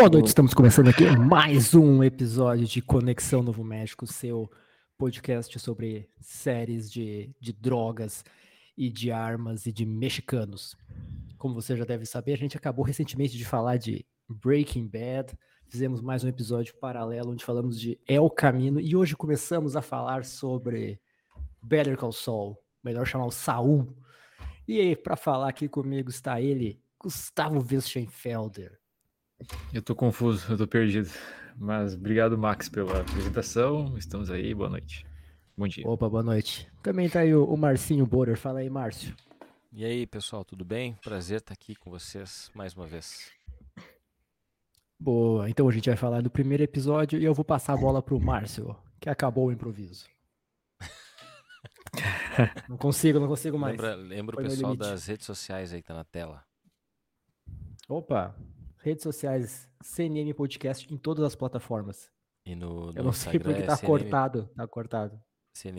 Boa noite, estamos começando aqui mais um episódio de Conexão Novo México, seu podcast sobre séries de, de drogas e de armas e de mexicanos. Como você já deve saber, a gente acabou recentemente de falar de Breaking Bad, fizemos mais um episódio paralelo onde falamos de El Camino e hoje começamos a falar sobre Better Call Saul, melhor chamar o Saul. E aí, para falar aqui comigo está ele, Gustavo Westenfelder. Eu tô confuso, eu tô perdido. Mas obrigado, Max, pela apresentação. Estamos aí, boa noite. Bom dia. Opa, boa noite. Também tá aí o, o Marcinho Borer. Fala aí, Márcio. E aí, pessoal, tudo bem? Prazer estar aqui com vocês mais uma vez. Boa, então a gente vai falar do primeiro episódio e eu vou passar a bola pro Márcio, que acabou o improviso. não consigo, não consigo mais. Lembra, lembra o pessoal das redes sociais aí que tá na tela. Opa, redes sociais, CNN Podcast em todas as plataformas. E no, no Eu não sei Instagram porque é tá CNM cortado, tá cortado.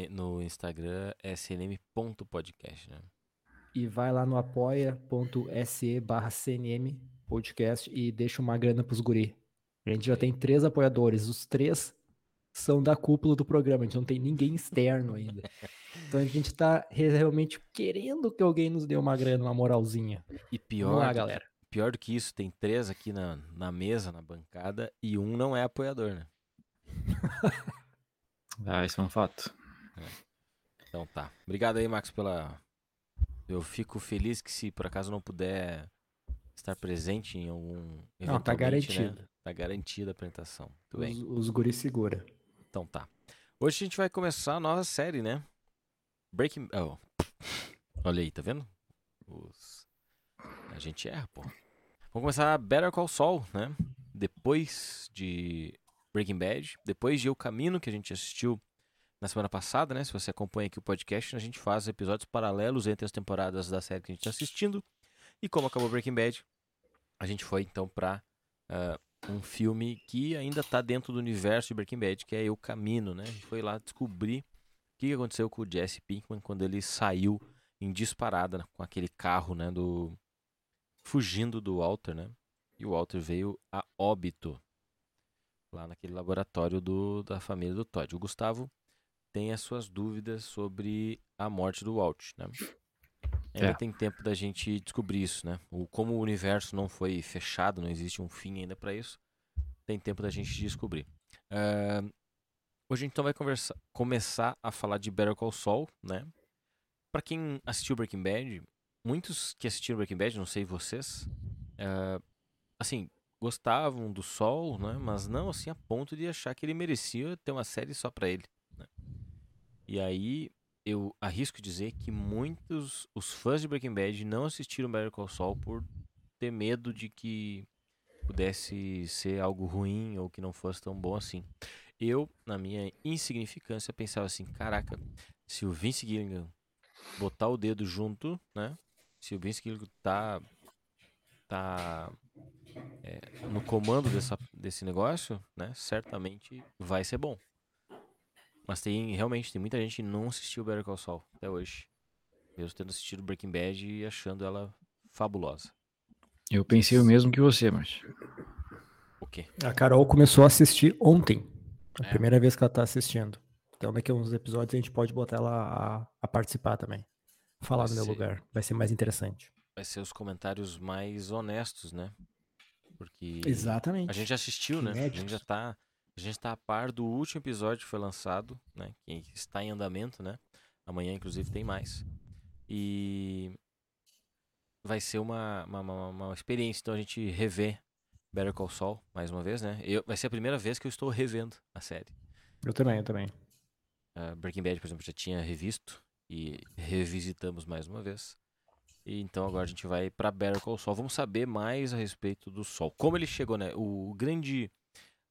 No Instagram é cnm.podcast, né? E vai lá no apoia.se barra CNM podcast e deixa uma grana pros guri. A gente já tem três apoiadores, os três são da cúpula do programa, a gente não tem ninguém externo ainda. Então a gente tá re- realmente querendo que alguém nos dê uma grana, uma moralzinha. E Vamos pior, lá, galera. Pior do que isso, tem três aqui na, na mesa, na bancada, e um não é apoiador, né? Ah, isso é um fato. Então tá. Obrigado aí, Max, pela. Eu fico feliz que se por acaso não puder estar presente em algum. Não, tá né, garantido. Tá garantida a apresentação. Tudo bem. Os, os guri segura. Então tá. Hoje a gente vai começar a nova série, né? Breaking. Oh. Olha aí, tá vendo? Os... A gente erra, pô. Vamos começar Better Call Saul, né? Depois de Breaking Bad, depois de O Camino, que a gente assistiu na semana passada, né? Se você acompanha aqui o podcast, a gente faz episódios paralelos entre as temporadas da série que a gente está assistindo. E como acabou Breaking Bad, a gente foi então pra ah, um filme que ainda tá dentro do universo de Breaking Bad, que é O Camino, né? A gente foi lá descobrir o que aconteceu com o Jesse Pinkman quando ele saiu em disparada né, com aquele carro, né, do fugindo do Walter, né? E o Walter veio a óbito lá naquele laboratório do, da família do Todd. O Gustavo tem as suas dúvidas sobre a morte do Walt, né? Ainda É. tem tempo da gente descobrir isso, né? O, como o universo não foi fechado, não existe um fim ainda para isso, tem tempo da gente descobrir. Ah, hoje então vai começar a falar de Better Call Saul, né? Pra quem assistiu Breaking Bad, muitos que assistiram Breaking Bad, não sei vocês, ah, assim, gostavam do Sol, né? Mas não assim a ponto de achar que ele merecia ter uma série só pra ele. né? E aí eu arrisco dizer que muitos os fãs de Breaking Bad não assistiram Better Call Saul por ter medo de que pudesse ser algo ruim ou que não fosse tão bom assim. Eu, na minha insignificância, pensava assim, caraca, se o Vince Gilligan botar o dedo junto, né? Se o Vince Gilligan tá tá é, no comando dessa, desse negócio, né? Certamente vai ser bom. Mas tem realmente tem muita gente que não assistiu Better Call Saul até hoje, mesmo tendo assistido Breaking Bad e achando ela fabulosa. Eu pensei o mesmo que você, Márcio. O quê? A Carol começou a assistir ontem. A É. primeira vez que ela tá assistindo. Então daqui a uns episódios a gente pode botar ela a, a participar também. Falar Vai no meu ser- lugar. Vai ser mais interessante. Vai ser os comentários mais honestos, né? Porque Exatamente. A gente já assistiu, né? A gente já tá, a gente tá a par do último episódio que foi lançado, né? Que está em andamento, né? Amanhã, inclusive, tem mais. E vai ser uma, uma, uma, uma experiência, então a gente rever Better Call Saul mais uma vez, né? Eu, vai ser a primeira vez que eu estou revendo a série. Eu também, eu também. Ah, Breaking Bad, por exemplo, já tinha revisto e revisitamos mais uma vez. E então agora a gente vai para Better Call Saul. Vamos saber mais a respeito do Sol. Como ele chegou, né? O grande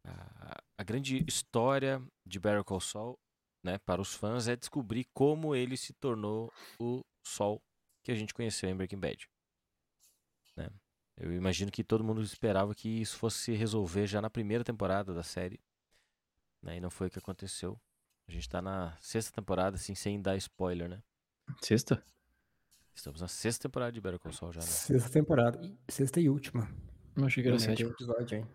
a, a grande história de Better Call Saul, né, para os fãs é descobrir como ele se tornou o Sol que a gente conheceu em Breaking Bad. Né? Eu imagino que todo mundo esperava que isso fosse se resolver já na primeira temporada da série. Né? E não foi o que aconteceu. A gente tá na sexta temporada, assim, sem dar spoiler, né? Sexta? Estamos na sexta temporada de Better Call Saul já, né? Sexta temporada. Sexta e última. Não achei que era sétima. episódio, hein?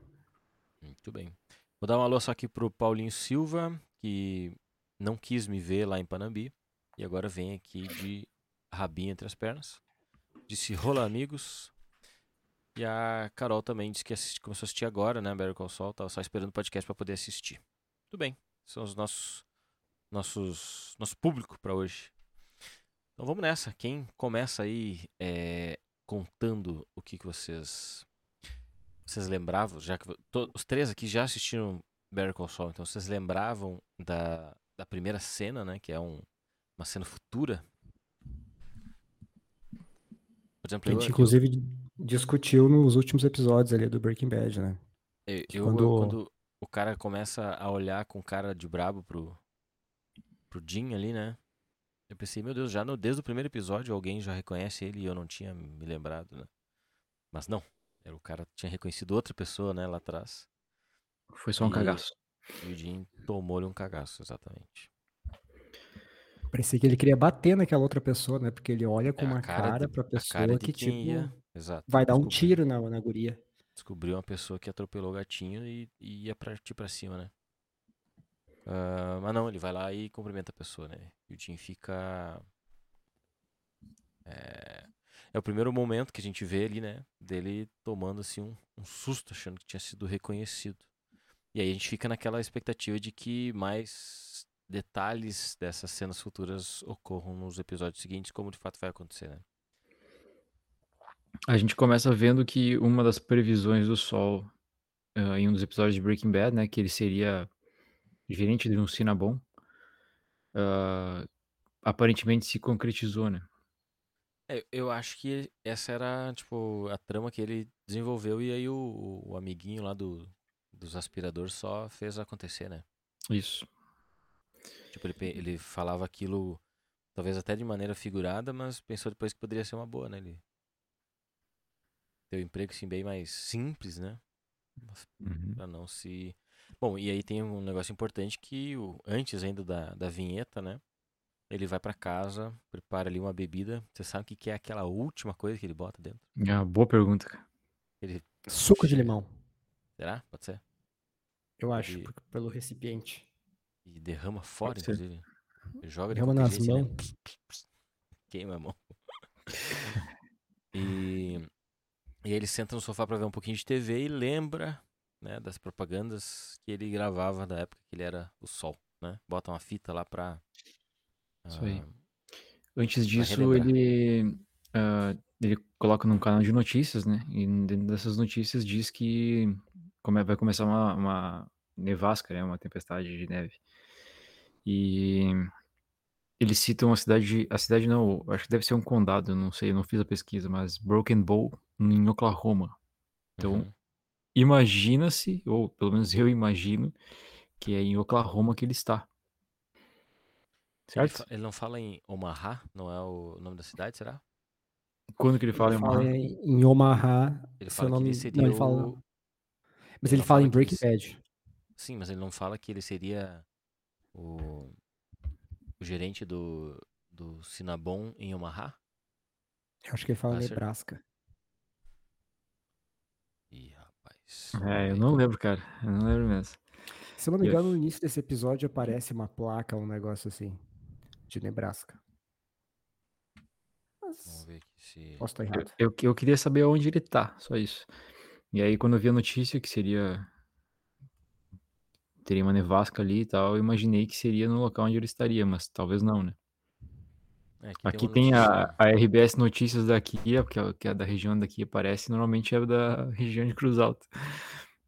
Muito bem. Vou dar um alô só aqui pro Paulinho Silva, que não quis me ver lá em Panambi. E agora vem aqui de rabinho entre as pernas. Disse rola amigos. E a Carol também disse que assisti- começou a assistir agora, né? Better Call Saul. Tava só esperando o podcast para poder assistir. Tudo bem. São os nossos nossos nosso público para hoje. Então vamos nessa. Quem começa aí é, contando o que, que vocês vocês lembravam, já que to- os três aqui já assistiram Better Call Saul, então vocês lembravam da, da primeira cena, né, que é um, uma cena futura? Por exemplo, A eu, gente, inclusive, discutiu nos últimos episódios ali do Breaking Bad, né? eu, que eu- quando- eu- quando o cara começa a olhar com cara de brabo pro, pro Jim ali, né, eu pensei, meu Deus, já no, desde o primeiro episódio alguém já reconhece ele e eu não tinha me lembrado, né? Mas não, era o cara tinha reconhecido outra pessoa, né, lá atrás. Foi só um E- cagaço. E o Jim tomou-lhe um cagaço, exatamente. Parecia que ele queria bater naquela outra pessoa, né? Porque ele olha com É, uma cara, de- pra a pessoa cara que, tipo, ia, exato, vai dar um descobri- tiro na, na guria. Descobriu uma pessoa que atropelou o gatinho e, e ia partir pra cima, né? Ah, mas não, ele vai lá e cumprimenta a pessoa, né? E o Jim fica. É... é o primeiro momento que a gente vê ali, né? Dele tomando assim um, um susto, achando que tinha sido reconhecido. E aí a gente fica naquela expectativa de que mais detalhes dessas cenas futuras ocorram nos episódios seguintes, como de fato vai acontecer, né? A gente começa vendo que uma das previsões do Sol ah, em um dos episódios de Breaking Bad, né, que ele seria gerente de um Cinnabon, ah, aparentemente se concretizou, né? É, eu acho que essa era, tipo, a trama que ele desenvolveu e aí o, o amiguinho lá do, dos aspiradores só fez acontecer, né? Isso. Tipo, ele, ele falava aquilo, talvez até de maneira figurada, mas pensou depois que poderia ser uma boa, né? Ele ter um emprego, assim, bem mais simples, né? Uhum. Pra não se... Bom, e aí tem um negócio importante que o, antes ainda da, da vinheta, né? Ele vai pra casa, prepara ali uma bebida. Você sabe o que que é aquela última coisa que ele bota dentro? É uma boa pergunta, cara. Ele Suco de limão, Será? Pode ser? eu acho, Ele- pelo recipiente. E derrama fora, inclusive. Ele joga de Derrama nas né? mãos. Queima a mão. E, e aí ele senta no sofá pra ver um pouquinho de TV e lembra né, das propagandas que ele gravava da época que ele era o Sol, né? Bota uma fita lá pra... Isso aí. ah, Antes disso, ele, ah, ele coloca num canal de notícias, né? E dentro dessas notícias diz que vai começar uma, uma nevasca, né? Uma tempestade de neve. E eles citam a cidade, a cidade não, acho que deve ser um condado, não sei, eu não fiz a pesquisa, mas Broken Bow, em Oklahoma. Então, uhum. Imagina-se, ou pelo menos eu imagino, que é em Oklahoma que ele está. Ele, Certo? ele não fala em Omaha? Não é o nome da cidade, será? Quando que ele fala em Ele fala Omaha? em, em Omaha, Ele fala não que ele seria não, ele fala, o... mas ele ele fala fala em ele Breaking Bad. Sim, mas ele não fala que ele seria o, o gerente do, do Cinnabon em Omaha? Eu acho que ele fala Ah, certo. Nebraska rapaz. É, eu vamos não lembro, cara. Eu não lembro mesmo. Se eu não me engano, no início desse episódio aparece uma placa, um negócio assim, de Nebraska. Vamos Mas ver aqui se... posso estar Eu, errado. eu, eu queria saber onde ele tá, só isso. E aí, quando eu vi a notícia que seria. Teria uma nevasca ali e tal, eu imaginei que seria no local onde ele estaria, mas talvez não, né? É, aqui Aqui uma tem a, a RBS Notícias daqui, que é, que é da região daqui, aparece, normalmente é da região de Cruz Alta.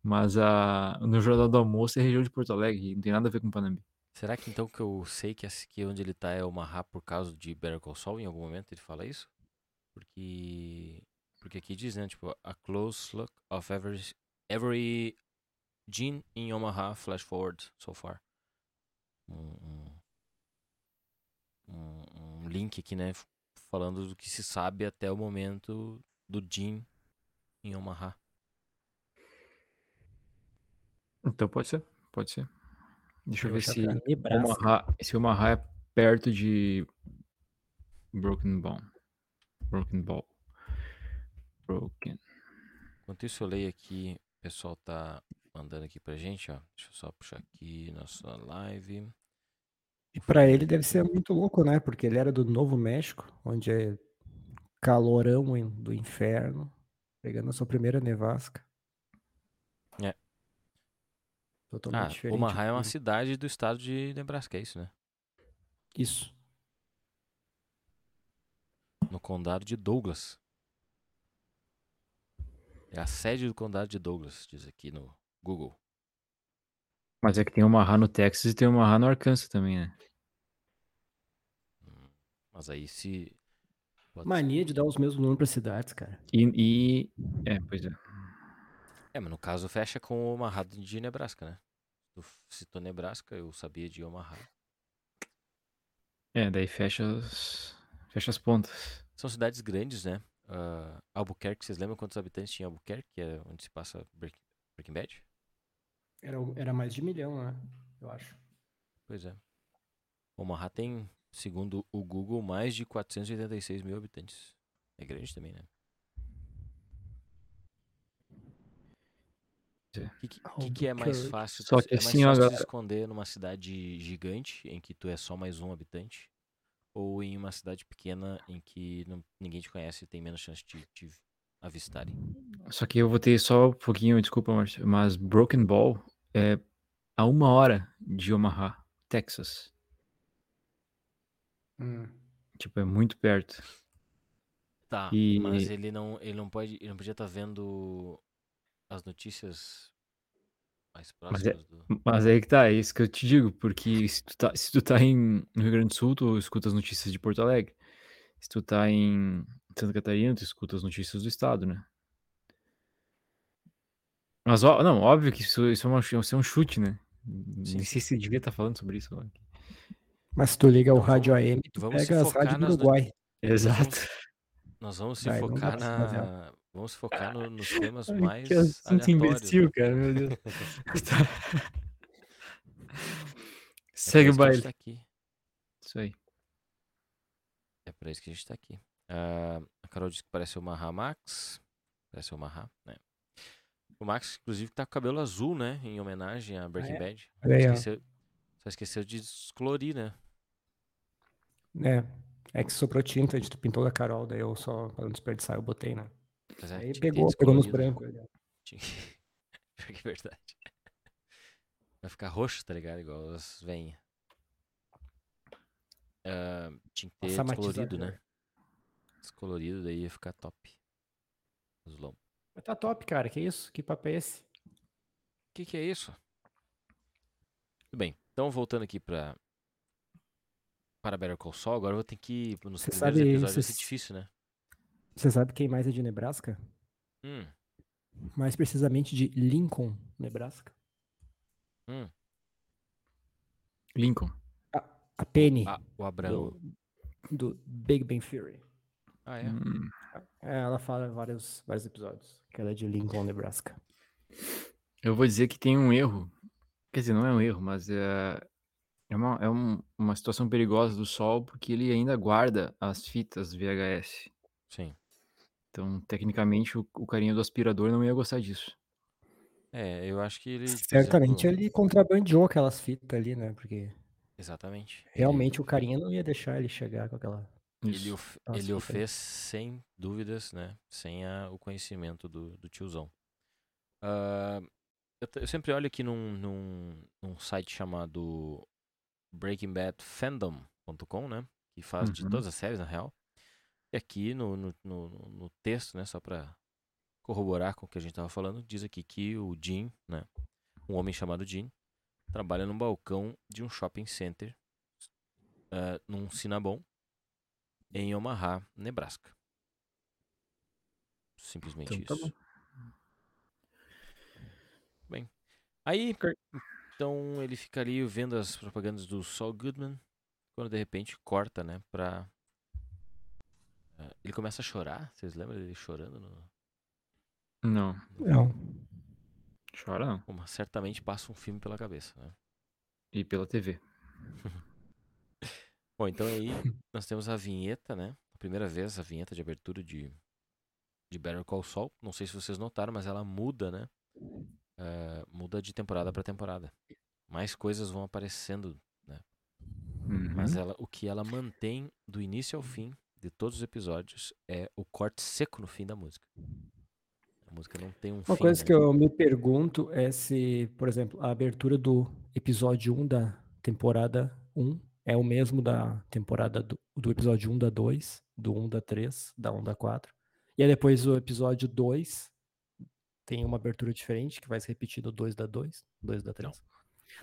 Mas a, no Jornal do Almoço é região de Porto Alegre, não tem nada a ver com Panambi. Será que então que eu sei que, que onde ele tá é Omaha por causa de Better Call Saul? Em algum momento ele fala isso? Porque. Porque aqui diz, né? Tipo, a close look of every, every gene in Omaha flash forward so far. Um, um, um, um link aqui, né? Falando do que se sabe até o momento do Gene em Omaha. Então pode ser, pode ser. Deixa eu, Eu ver se. Omaha, se Omaha é perto de Broken Ball. Broken Ball. Broken. Enquanto isso, eu leio aqui. O pessoal tá mandando aqui pra gente, ó. Deixa eu só puxar aqui nossa live. E pra ele deve ser muito louco, né? Porque ele era do Novo México, onde é calorão do inferno, pegando a sua primeira nevasca. É. Totalmente Ah, diferente. Omaha é uma cidade do estado de Nebraska, é isso, né? Isso. No condado de Douglas. É a sede do condado de Douglas, diz aqui no Google. Mas é que tem Omaha no Texas e tem Omaha no Arkansas também, né? Mas aí se. Mania de dar os mesmos nomes para cidades, cara. E, e- É, pois é. É, mas no caso fecha com Omaha de Nebraska, né? Tu citou Nebraska, eu sabia de Omaha. É, daí fecha as, fecha as pontas. São cidades grandes, né? Ah, Albuquerque, vocês lembram quantos habitantes tinha Albuquerque, que é onde se passa Break- Breaking Bad? Era, era mais de milhão, né? Eu acho. Pois é. Omaha tem, segundo o Google, mais de 486 mil habitantes. É grande também, né? É. O que, que- que que é mais fácil? Só tu- que é mais assim, fácil se galera- esconder numa cidade gigante em que tu é só mais um habitante? Ou em uma cidade pequena em que não- ninguém te conhece e tem menos chance de te avistarem? Só que eu vou ter só um pouquinho, desculpa, Márcio, mas Broken Ball é a uma hora de Omaha, Texas. Hum. Tipo, é muito perto. Tá, E- mas ele não, ele não pode, ele não podia estar vendo as notícias mais Mas é- próximas do. Mas aí que tá, é isso que eu te digo, porque se tu tá, se tu tá em, no Rio Grande do Sul, tu escuta as notícias de Porto Alegre. Se tu tá em Santa Catarina, tu escuta as notícias do estado, né? Mas, ó, não, óbvio que isso, isso, é, uma, isso é um chute, né? Sim, Nem sei se devia estar falando sobre isso. Mas se tu liga o Então rádio vamos- AM, tu vamos pega as focar rádios do no- Uruguai. Exato. Nós vamos se Vai, focar na. Vamos se focar no- nos temas Ai, mais que assunto aleatórios. imbecil, né? cara, meu Deus. Tá. É Segue pra o isso que a baile. gente tá aqui. Isso aí. É pra isso que a gente tá aqui. Ah, a Carol disse que parece o Maha Max. Parece o Maha, né? O Max, inclusive, tá com cabelo azul, né? Em homenagem a Breaking é? Bad. Esqueceu, só esqueceu de descolorir, né? É. É que soprou tinta, a gente pintou da Carol, daí eu só, pra não desperdiçar, eu botei, né? É, Aí pegou, pegou nos brancos. ó. Tinha que... Que é verdade. Vai ficar roxo, tá ligado? Igual as veinhas. Ah, tinha que ter descolorido, né? Descolorido, daí ia ficar top. Os lombos. Mas tá top, cara. Que isso? Que papo é esse? O que, que é isso? Tudo bem. Então, voltando aqui pra. Para Better Call Saul, agora eu vou ter que ir nos Você primeiros sabe- episódios. Vai ser difícil, né? Você sabe quem mais é de Nebraska? Hum, Mais precisamente de Lincoln, Nebraska. hum. Lincoln. A Penny, Ah, o Abraão. do, do Big Bang Theory. Ah, é? Hum, É, ela fala em vários, vários episódios. Que ela é de Lincoln, Nebraska. Eu vou dizer que tem um erro. Quer dizer, não é um erro, mas é, é, uma, é um- uma situação perigosa do Sol porque ele ainda guarda as fitas VHS. Sim. Então, tecnicamente, o, o carinha do aspirador não ia gostar disso. É, eu acho que ele. Certamente exemplo- ele contrabandeou aquelas fitas ali, né? Porque Exatamente. Ele- realmente o carinha não ia deixar ele chegar com aquela. Ele, o, Nossa, ele o fez sem dúvidas, né? Sem a- o conhecimento do, do tiozão. Ah, eu, eu sempre olho aqui num, num, num site chamado breakingbadfandom.com, né? Que faz de Uhum. todas as séries, na real. E aqui no, no, no, no texto, né? Só pra corroborar com o que a gente tava falando, diz aqui que o Jim, né? Um homem chamado Jim, trabalha num balcão de um shopping center, ah, num Cinnabon, em Omaha, Nebraska. Simplesmente Então tá isso. bom. Aí, Ok. então ele fica ali vendo as propagandas do Saul Goodman, quando de repente corta, né, pra... eh, Ele começa a chorar, vocês lembram dele chorando? No... Não, Não. chora não. Certamente passa um filme pela cabeça, né? E pela TV. Bom, então aí nós temos a vinheta, né? A primeira vez a vinheta de abertura de, de Better Call Saul. Não sei se vocês notaram, mas ela muda, né? Eh, muda de temporada pra temporada. Mais coisas vão aparecendo, mas Uhum. ela, o que ela mantém do início ao fim de todos os episódios é o corte seco no fim da música. A música não tem um Uma fim, coisa né? que eu me pergunto é se, por exemplo, a abertura do episódio 1 da temporada 1 é o mesmo da temporada do, do episódio 1 da 2, do 1 da 3, da 1 da 4. E aí depois o episódio 2 tem uma abertura diferente, que vai se repetir do 2 da 2, 2 da 3.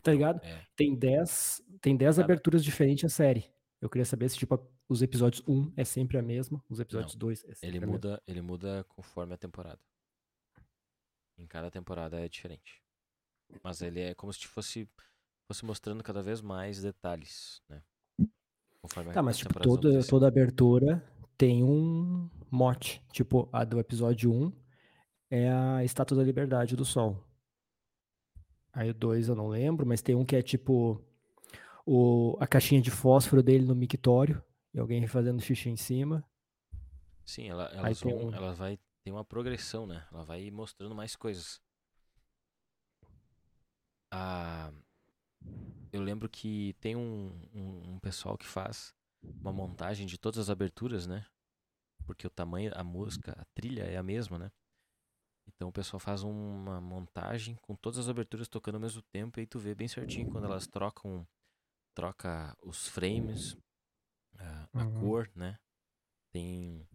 Tá ligado? É, Tem 10, tem 10 Cada- aberturas diferentes a série. Eu queria saber se, tipo, os episódios 1 é sempre a mesma, os episódios 2 é sempre ele a mesma. muda, ele muda conforme a temporada. Em cada temporada é diferente. Mas ele é como se fosse, fosse mostrando cada vez mais detalhes, né? Conforme Tá, a- mas as tipo, toda, toda abertura tem um mote. Tipo, a do episódio 1 é a Estátua da Liberdade do Sol. Aí o 2 eu não lembro, mas tem um que é tipo o, a caixinha de fósforo dele no mictório e alguém fazendo xixi em cima. Sim, ela, tem vão, um- ela vai ter uma progressão, né? Ela vai mostrando mais coisas. Ah, eu lembro que tem um, um, um pessoal que faz uma montagem de todas as aberturas, né? Porque o tamanho, a música, a trilha é a mesma, né? Então o pessoal faz uma montagem com todas as aberturas tocando ao mesmo tempo e aí tu vê bem certinho quando elas trocam, troca os frames, a, a Uhum. cor, né? Tem,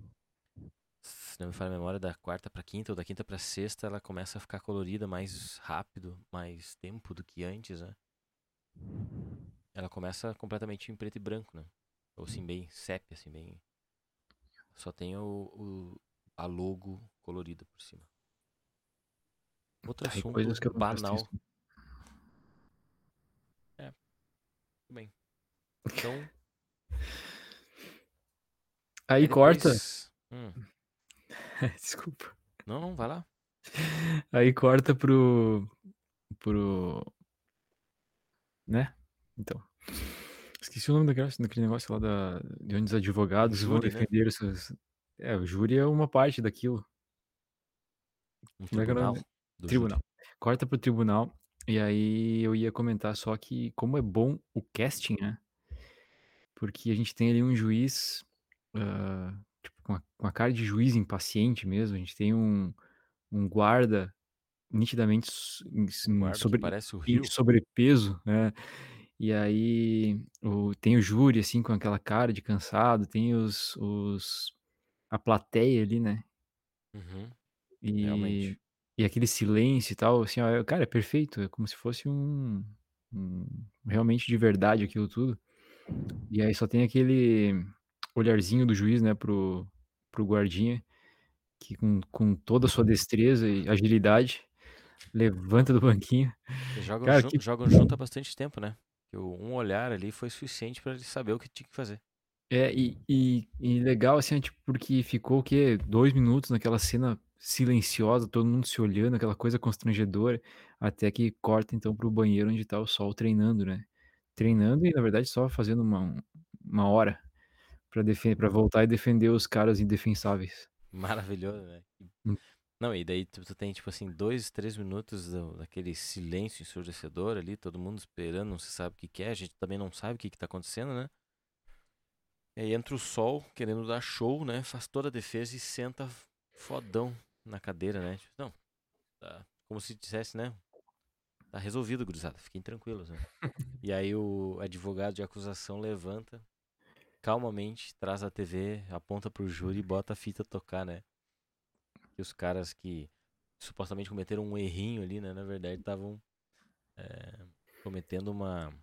se não me falha a memória, da quarta pra quinta ou da quinta pra sexta, ela começa a ficar colorida mais rápido, mais tempo do que antes, né? Ela começa completamente em preto e branco, né? Ou assim, bem sépia, assim, bem... Só tem o, o- a logo colorida por cima. Outro e assunto coisas que eu banal. atenção. Bem. Então, Aí depois- corta. Hum, Desculpa. Não, não, vai lá. Aí corta pro. pro. Né? Então. Esqueci o nome daquele, daquele negócio lá da, de onde os advogados vão júri, né? defender os seus. É, o júri é uma parte daquilo. Um Como é que é o tribunal. nome? do Tribunal. Corta pro tribunal. E aí eu ia comentar só que como é bom o casting, né? Porque a gente tem ali um juiz. ah, tipo, com a, com a cara de juiz impaciente mesmo. A gente tem um, um guarda nitidamente sobre, parece o rio. sobrepeso, né? E aí o, tem o júri, assim, com aquela cara de cansado, tem os, os a plateia ali, né? Uhum, E, realmente. e aquele silêncio e tal, assim, ó, cara, é perfeito, é como se fosse um, um- realmente de verdade aquilo tudo. E aí só tem aquele olharzinho do juiz, né, pro, pro guardinha, que com, com toda a sua destreza e agilidade levanta do banquinho. Eles jogam, Cara, jun- que- jogam junto há bastante tempo, né? Um olhar ali foi suficiente pra ele saber o que tinha que fazer. É, e, e, e legal, assim, tipo, porque ficou o quê? Dois minutos naquela cena silenciosa, todo mundo se olhando, aquela coisa constrangedora, até que corta então pro banheiro onde tá o Sol treinando, né? Treinando e, na verdade, só fazendo uma, uma hora pra, defen pra voltar e defender os caras indefensáveis. Maravilhoso, né? Não, e daí tu, tu tem, tipo assim, dois, três minutos daquele silêncio ensurdecedor ali, todo mundo esperando, não se sabe o que que é, a gente também não sabe o que que tá acontecendo, né? E aí entra o sol, querendo dar show, né? Faz toda a defesa e senta fodão na cadeira, né? Tipo, não, tá como se dissesse, né? Tá resolvido, gurizada, fiquem tranquilos, né? E aí o advogado de acusação levanta, calmamente, traz a TV, aponta pro júri e bota a fita tocar, né? Que os caras que supostamente cometeram um errinho ali, né? Na verdade, estavam é, cometendo uma.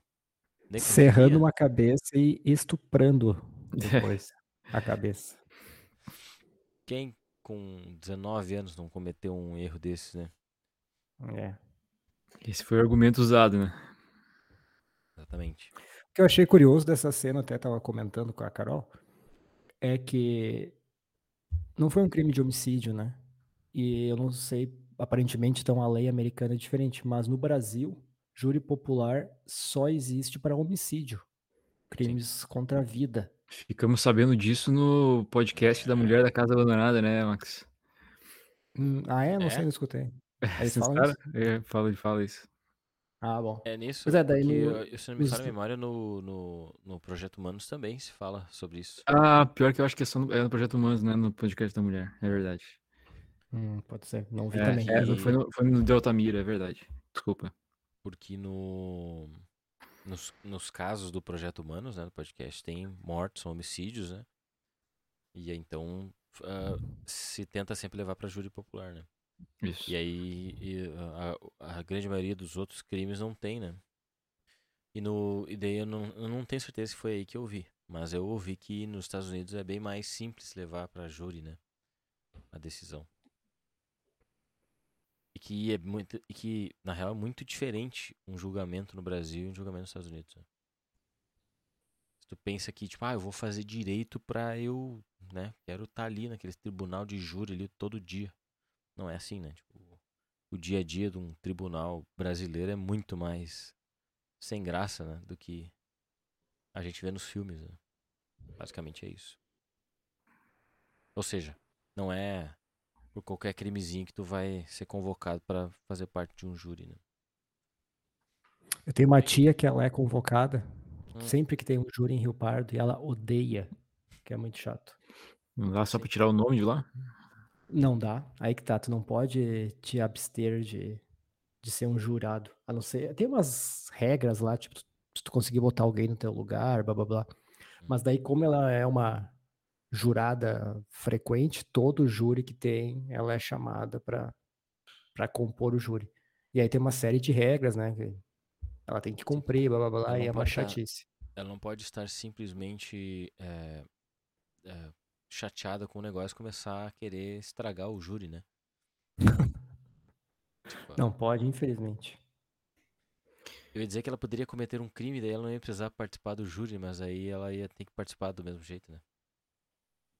Serrando necrofilia. uma cabeça e estuprando depois a cabeça. Quem com 19 anos não cometeu um erro desses, né? É. Esse foi o argumento usado, né? Exatamente. O que eu achei curioso dessa cena, até estava comentando com a Carol, é que não foi um crime de homicídio, né? E eu não sei, aparentemente, então a lei americana é diferente, mas no Brasil, júri popular só existe para homicídio, crimes contra a vida. Ficamos sabendo disso no podcast da Mulher da Casa Abandonada, né, Max? Hum, ah, é? Não É? sei, não escutei. Eles Esses falam cara- isso? É, fala, fala isso. Ah, bom. É nisso, Pois é, daí no- eu- se não me falha a memória, no, no, no Projeto Humanos também se fala sobre isso. Ah, pior que eu acho que é só no, é no Projeto Humanos, né? No podcast da mulher, é verdade. Hum, pode ser, não vi É, também. é, E- foi, no, foi no é verdade. Desculpa. Porque no, nos, nos casos do Projeto Humanos, né, do podcast, tem mortes, homicídios, né? E então ah, se tenta sempre levar para júri popular, né? Isso. E aí e a, a grande maioria dos outros crimes não tem, né? E, no, e daí eu não, eu não tenho certeza se foi aí que eu vi. Mas eu ouvi que nos Estados Unidos é bem mais simples levar para júri, né? A decisão. E que é muito. E que, na real, é muito diferente um julgamento no Brasil e um julgamento nos Estados Unidos. né? Se tu pensa que, tipo, ah, eu vou fazer direito pra eu, né? Quero estar ali naquele tribunal de júri ali todo dia. Não é assim, né? Tipo, o dia a dia de um tribunal brasileiro é muito mais sem graça, né? Do que a gente vê nos filmes, né? Basicamente é isso. Ou seja, não é por qualquer crimezinho que tu vai ser convocado pra fazer parte de um júri, né? Eu tenho uma tia que ela é convocada Hum. sempre que tem um júri em Rio Pardo e ela odeia, que é muito chato. Não dá só pra tirar o nome de lá? Não dá. Aí que tá, tu não pode te abster de, de ser um jurado. A não ser. Tem umas regras lá, tipo, se tu conseguir botar alguém no teu lugar, blá blá blá. Mas daí, como ela é uma jurada frequente, todo júri que tem, ela é chamada pra para compor o júri. E aí tem uma série de regras, né? ela tem que cumprir, blá blá blá, e é uma tá- chatice. Ela não pode estar simplesmente é, é, chateada com o negócio e começar a querer estragar o júri, né? Tipo, Não pode, infelizmente. Eu ia dizer que ela poderia cometer um crime, daí ela não ia precisar participar do júri, mas aí ela ia ter que participar do mesmo jeito, né?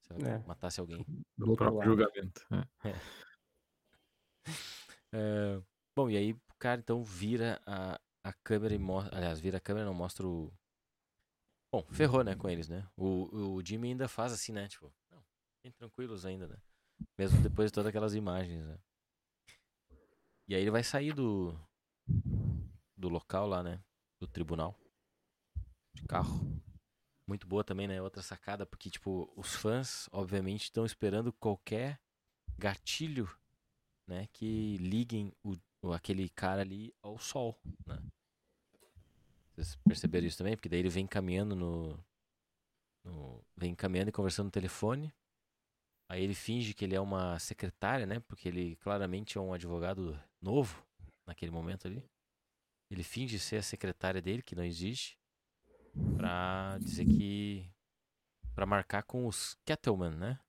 Se ela É. matasse alguém. Do Do próprio lado. julgamento. é. É, bom, e aí o cara então vira a, a câmera e mostra. Aliás, vira a câmera e não mostra o. Bom, ferrou, né, com eles, né? O, o Jimmy ainda faz assim, né? Tipo, não, bem tranquilos ainda, né? Mesmo depois de todas aquelas imagens, né? E aí ele vai sair do. Do local lá, né? Do tribunal. De carro. Muito boa também, né? Outra sacada, porque, tipo, os fãs, obviamente, estão esperando qualquer gatilho né, que liguem o, aquele cara ali ao sol, né? Vocês perceberam isso também? Porque daí ele vem caminhando no, no- vem caminhando e conversando no telefone. Aí ele finge que ele é uma secretária, né? Porque ele claramente é um advogado novo naquele momento ali. Ele finge ser a secretária dele, que não existe, pra dizer que Pra marcar com os Kettleman, né?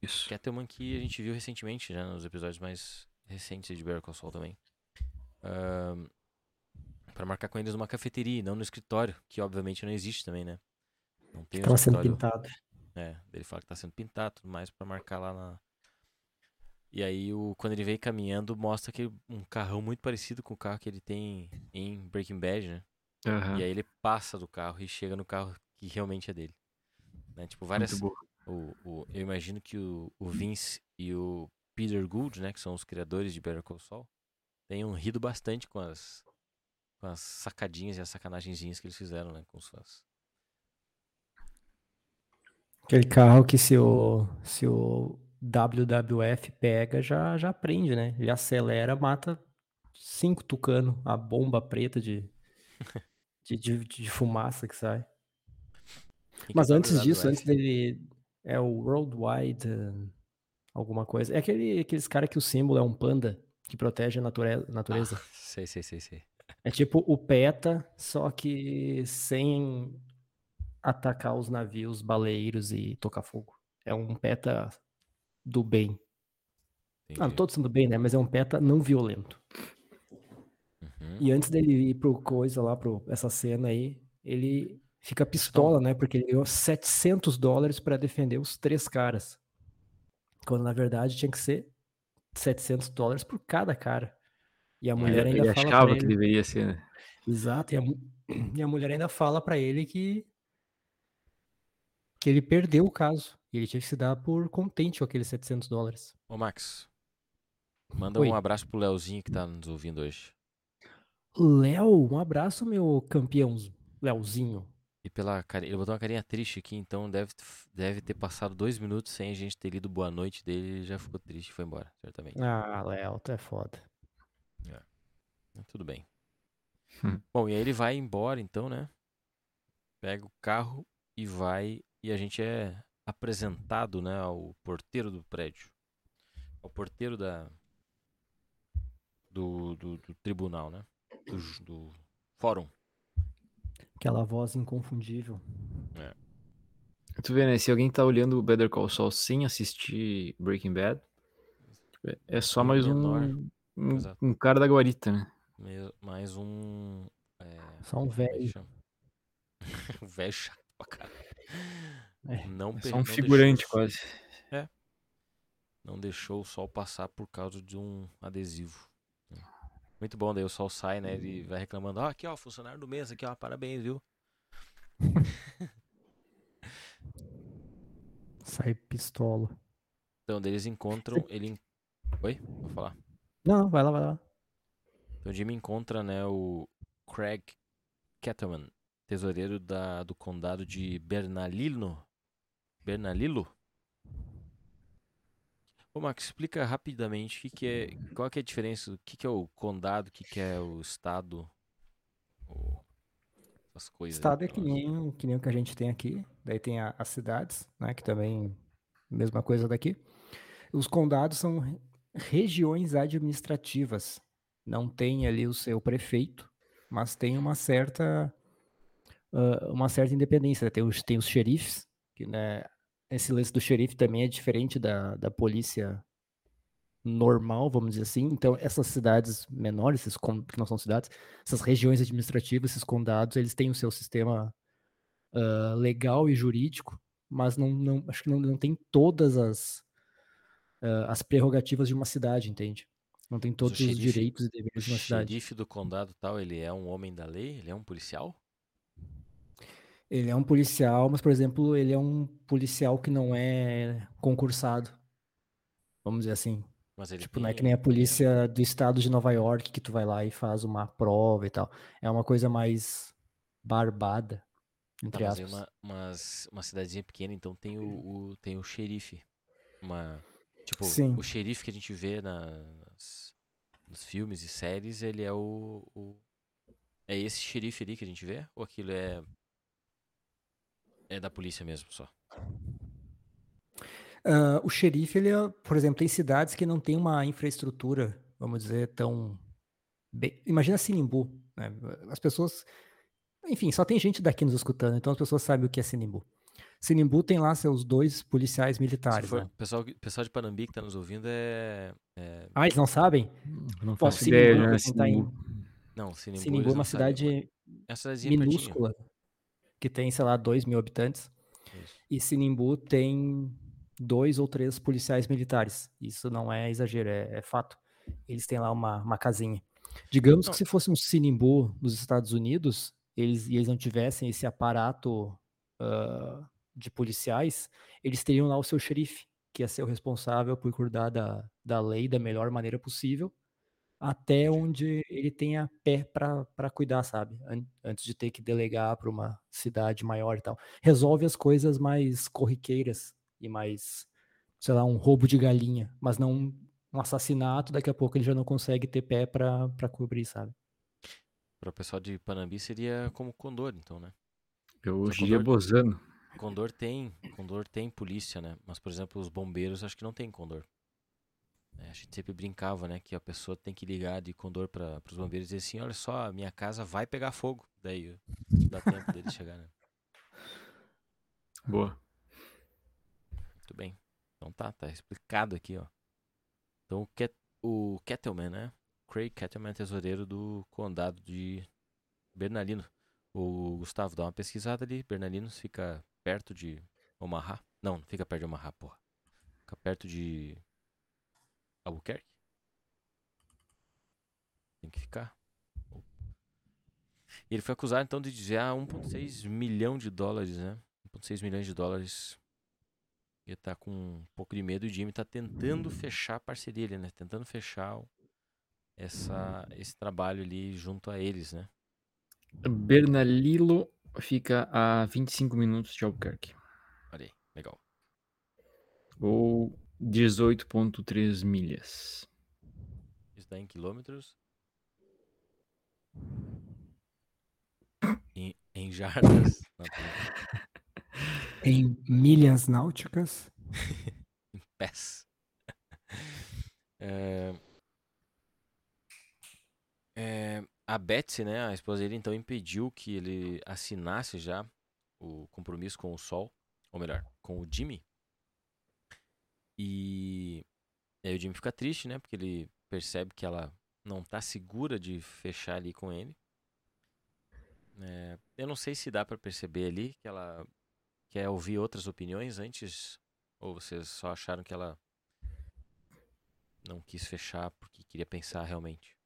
Isso. Kettleman que a gente viu recentemente, já nos episódios mais recentes de Better Call Saul também. Ahn, pra marcar com eles numa cafeteria, e não no escritório, que obviamente não existe também, né? Não tem um Tava sendo pintado. É, ele fala que tá sendo pintado, tudo mais pra marcar lá na. E aí, o, quando ele vem caminhando, mostra que um carrão muito parecido com o carro que ele tem em Breaking Bad, né? Aham. E aí ele passa do carro e chega no carro que realmente é dele. Né? Tipo, várias. O, o- eu imagino que o, o Vince e o Peter Gould, né, que são os criadores de Better Call Saul, tenham rido bastante com as, com as sacadinhas e as sacanagenzinhas que eles fizeram, né, com os fãs. Aquele carro que se o, se o WWF pega, já, já prende, né? Ele acelera, mata cinco tucano, a bomba preta de, de, de, de fumaça que sai. Que Mas é o antes disso, antes dele. É o Worldwide. eh, alguma coisa. É aquele, aqueles cara que o símbolo é um panda que protege a nature- natureza. Ah, sei, sei, sei, sei. É tipo o PETA, só que sem atacar os navios baleiros e tocar fogo. É um PETA do bem. Ah, Entendi. todos são do bem, né? Mas é um PETA não violento. Uhum. E antes dele ir pro coisa lá, pro essa cena aí, ele fica pistola, né? Porque ele ganhou 700 dólares pra defender os três caras. Quando na verdade tinha que ser 700 dólares por cada cara. E a mulher Ele ainda fala achava pra que ele. deveria ser, né? Exato, e a, e a mulher ainda fala pra ele que que ele perdeu o caso. E ele tinha que se dar por contente com aqueles 700 dólares. Ô, Max, manda Oi. um abraço pro Leozinho que tá nos ouvindo hoje. Léo, um abraço, meu campeão, Léozinho. E pela carinha, ele botou uma carinha triste aqui, então deve, deve ter passado dois minutos sem a gente ter lido boa noite dele, ele já ficou triste e foi embora, certamente. Ah, Léo, tu é foda. Mas Tudo bem. Hum. Bom, e aí ele vai embora então, né? Pega o carro e vai. E a gente é apresentado, né, ao porteiro do prédio. Ao porteiro da. Do, do, do tribunal, né? Do, do fórum. Aquela voz inconfundível. Tu vê, né? Se alguém tá olhando o Better Call Saul sem assistir Breaking Bad, é- é só mais menor. um, um, um cara da guarita, né? Mais um. é, Só um é velho. Um velho chato pra caralho. É, Não, É só um deixou figurante o- quase. Não deixou o sol passar por causa de um adesivo. Muito bom, daí o sol sai, né? Ele vai reclamando, ó, aqui ó, funcionário do mês, aqui ó, parabéns, viu? sai pistola. Então, eles encontram, ele... Oi? Vou falar. Não, vai lá, vai lá. Então o Jimmy encontra, né, o Craig Kettleman, tesoureiro da, do condado de Bernalillo. Bernalillo? Ô, Max, explica rapidamente o que, que é, qual que é a diferença, o que, que é o condado, o que, que é o estado, essas coisas. Estado é que nem, que nem o que a gente tem aqui. Daí tem a- as cidades, né? Que também mesma coisa daqui. Os condados são re- regiões administrativas. Não tem ali o seu prefeito, mas tem uma certa ah, uma certa independência. Tem os, tem os xerifes, que né, esse lance do xerife também é diferente da, da polícia normal, vamos dizer assim. Então, essas cidades menores, esses que não são cidades, essas regiões administrativas, esses condados, eles têm o seu sistema ah, legal e jurídico, mas não, não acho que não, não tem todas as ah, as prerrogativas de uma cidade, entende? Não tem todos os xerife- direitos e O deveres de uma cidade. xerife do condado tal, ele é um homem da lei? Ele é um policial? Ele é um policial, mas, por exemplo, ele é um policial que não é concursado. Vamos dizer assim. Mas ele Tipo, não é tem- que nem a polícia do estado de Nova York que tu vai lá e faz uma prova e tal. É uma coisa mais barbada, Tá, entre mas aí aspas. uma, umas- uma cidadezinha pequena, então tem o, o- tem o xerife. Uma, tipo, Sim. o xerife que a gente vê nas, nos filmes e séries, ele é o, o- É esse xerife ali que a gente vê? Ou aquilo é. É da polícia mesmo só? Ah, o xerife, ele é, por exemplo, tem cidades que não tem uma infraestrutura, vamos dizer, tão. bem- Imagina Sinimbu, né? As pessoas. Enfim, só tem gente daqui nos escutando, então as pessoas sabem o que é Sinimbu. Sinimbu tem lá seus dois policiais militares, for, né? pessoal, pessoal de Panambi que tá nos ouvindo é. é- Ah, eles não sabem? Não faço Sinimbu, ideia, pra né? tá em- Sinimbu. não, Sinimbu, Sinimbu é não uma sabem, cidade É uma cidadezinha pertinho. minúscula, que tem, sei lá, 2 mil habitantes. Isso. E Sinimbu tem dois ou três policiais militares. Isso não é exagero, é, é fato. Eles têm lá uma, uma casinha. Digamos Não. que se fosse um Sinimbu nos Estados Unidos, eles, e eles não tivessem esse aparato ah, de policiais, eles teriam lá o seu xerife, que ia ser o responsável por cuidar da, da lei da melhor maneira possível, até Entendi. onde ele tenha pé para cuidar, sabe? An- Antes de ter que delegar para uma cidade maior e tal. Resolve as coisas mais corriqueiras e mais, sei lá, um roubo de galinha, mas não um assassinato, daqui a pouco ele já não consegue ter pé para cobrir, sabe? Para o pessoal de Panambi seria como Condor, então, né? Eu Só diria Condor- Bozano. Condor tem, Condor tem polícia, né? Mas, por exemplo, os bombeiros acho que não tem Condor. É, a gente sempre brincava, né? Que a pessoa tem que ligar de Condor para os bombeiros e dizer assim, olha só, a minha casa vai pegar fogo. Daí dá tempo deles chegar, né? Boa. Muito bem. Então tá, tá explicado aqui, ó. Então o, Ket, o Kettleman, né? Craig Kettleman tesoureiro do condado de Bernalino. O Gustavo dá uma pesquisada ali. Bernalinos fica perto de Omaha. Não, não fica perto de Omaha, porra. Fica perto de Albuquerque. Tem que ficar. E ele foi acusado então de desviar 1,6 milhão de dólares, né? 1,6 milhões de dólares. Ele tá com um pouco de medo e o Jimmy tá tentando fechar a parceria ali, né? Tentando fechar essa, esse trabalho ali junto a eles, né? Bernalillo fica a 25 minutos de Albuquerque. Olha aí, legal. Ou 18,3 milhas. Isso dá em quilômetros. Em, em jardas. Em milhas náuticas. em pés. É, é, a Betsy, né, a esposa dele, então impediu que ele assinasse já o compromisso com o Sol, ou melhor, com o Jimmy. E, aí o Jimmy fica triste, né, porque ele percebe que ela não tá segura de fechar ali com ele. É, eu não sei se dá pra perceber ali que ela quer ouvir outras opiniões antes ou vocês só acharam que ela não quis fechar porque queria pensar realmente?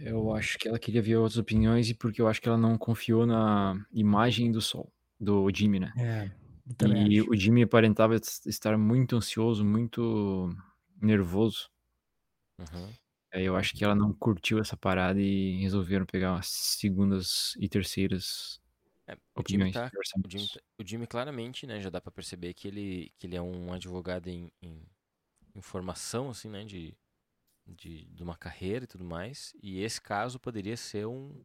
Eu acho que ela queria ver outras opiniões e porque eu acho que ela não confiou na imagem do Sol, do Jimmy, né? É, também E acho. o Jimmy aparentava es- estar muito ansioso, muito nervoso. Uhum. Aí eu acho que ela não curtiu essa parada e resolveram pegar as segundas e terceiras É, o Jimmy opiniões. tá, o Jimmy, tá- o Jimmy claramente, né, já dá pra perceber que ele, que ele é um advogado em, em, em formação, assim, né, de, de, de uma carreira e tudo mais. E esse caso poderia ser um,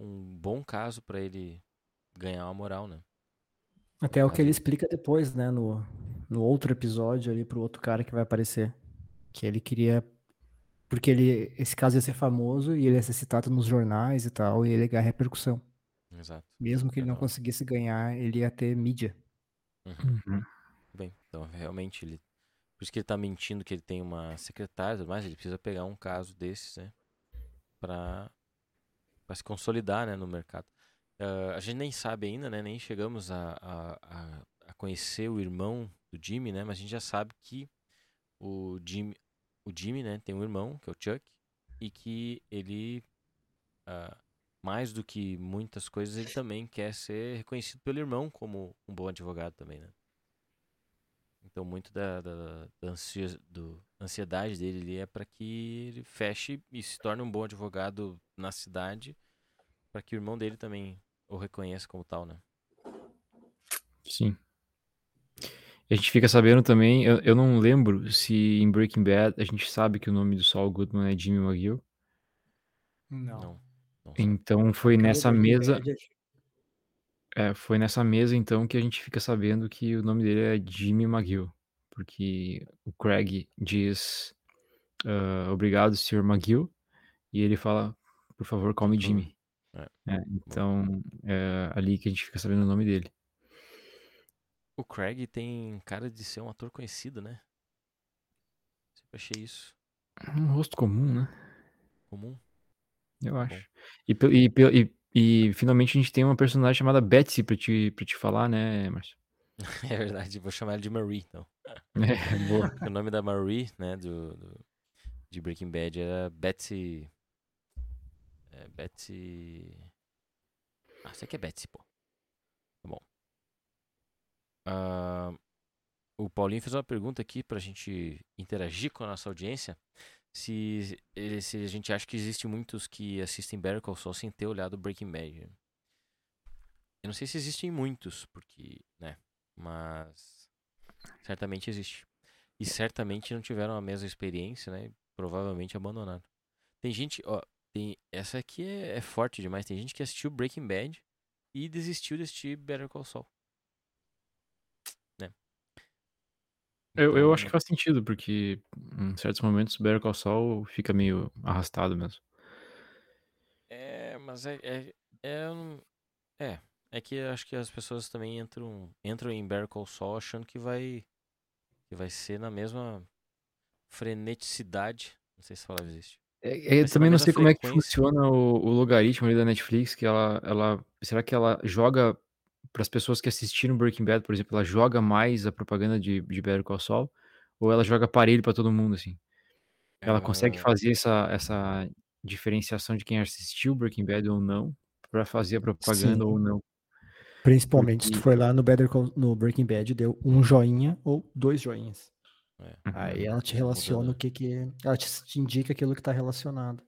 um bom caso pra ele ganhar uma moral, né? Até o que ele explica depois, né, no, no outro episódio ali pro outro cara que vai aparecer. Que ele queria. Porque ele, esse caso ia ser famoso e ele ia ser citado nos jornais e tal, e ele ia ganhar repercussão. Exato. Mesmo que ele não Legal. conseguisse ganhar, ele ia ter mídia. Uhum. Uhum. Bem, então realmente ele. Por isso que ele tá mentindo que ele tem uma secretária e tudo mais, ele precisa pegar um caso desses, né? Pra, pra se consolidar, né, no mercado. Ah, a gente nem sabe ainda, né? Nem chegamos a, a, a, conhecer o irmão do Jimmy, né? Mas a gente já sabe que o Jimmy, o Jimmy, né, tem um irmão, que é o Chuck, e que ele, ah, mais do que muitas coisas, ele também quer ser reconhecido pelo irmão como um bom advogado também, né? Então, muito da, da, da ansia- do- ansiedade dele é para que ele feche e se torne um bom advogado na cidade, para que o irmão dele também o reconheça como tal, né? Sim. A gente fica sabendo também, eu, eu não lembro se em Breaking Bad a gente sabe que o nome do Saul Goodman é Jimmy McGill. Não. Não. Então foi nessa mesa, é- foi nessa mesa então que a gente fica sabendo que o nome dele é Jimmy McGill, porque o Craig diz ah, obrigado, Sr. McGill, e ele fala, por favor, call me Por favor. Jimmy. É. É, então é ali que a gente fica sabendo o nome dele. O Craig tem cara de ser um ator conhecido, né? Sempre achei isso Um rosto comum, né? comum. Eu acho. E, e, e, e finalmente a gente tem uma personagem chamada Betsy pra te, pra te falar, né, Márcio? É verdade, vou chamar ela de Marie, então. É, boa. O nome da Marie, né, do, do- de Breaking Bad era Betsy. É, Betsy. Ah, sei que é Betsy, pô. Tá bom. Ah, o Paulinho fez uma pergunta aqui pra gente interagir com a nossa audiência. Se, se a gente acha que existe muitos que assistem Better Call Saul sem ter olhado Breaking Bad. Eu não sei se existem muitos, porque, né, mas certamente existe. E certamente não tiveram a mesma experiência, né? Provavelmente abandonaram. Tem gente, ó, tem, essa aqui é, é forte demais. Tem gente que assistiu Breaking Bad e desistiu de assistir Better Call Saul. Né? Eu, eu acho Então, que faz sentido, porque em certos momentos Better Call Saul fica meio arrastado mesmo. É, mas é. É, é, é, é que eu acho que as pessoas também entram, entram em Better Call Saul achando que vai. Que vai ser na mesma freneticidade. Não sei se ela existe. É, é, também não sei como é que funciona o, o logaritmo ali da Netflix, que ela, ela. Será que ela joga para as pessoas que assistiram Breaking Bad, por exemplo, ela joga mais a propaganda de, de Better Call Saul? Ou ela joga aparelho para todo mundo, assim? Ela consegue Ela- fazer essa, essa diferenciação de quem assistiu Breaking Bad ou não, para fazer a propaganda Sim. ou não. Principalmente se tu Porque- foi lá no Better Call, no Breaking Bad, deu um joinha ou dois joinhas. É. Aí ela te relaciona o que que... Ela te, te indica aquilo que tá relacionado.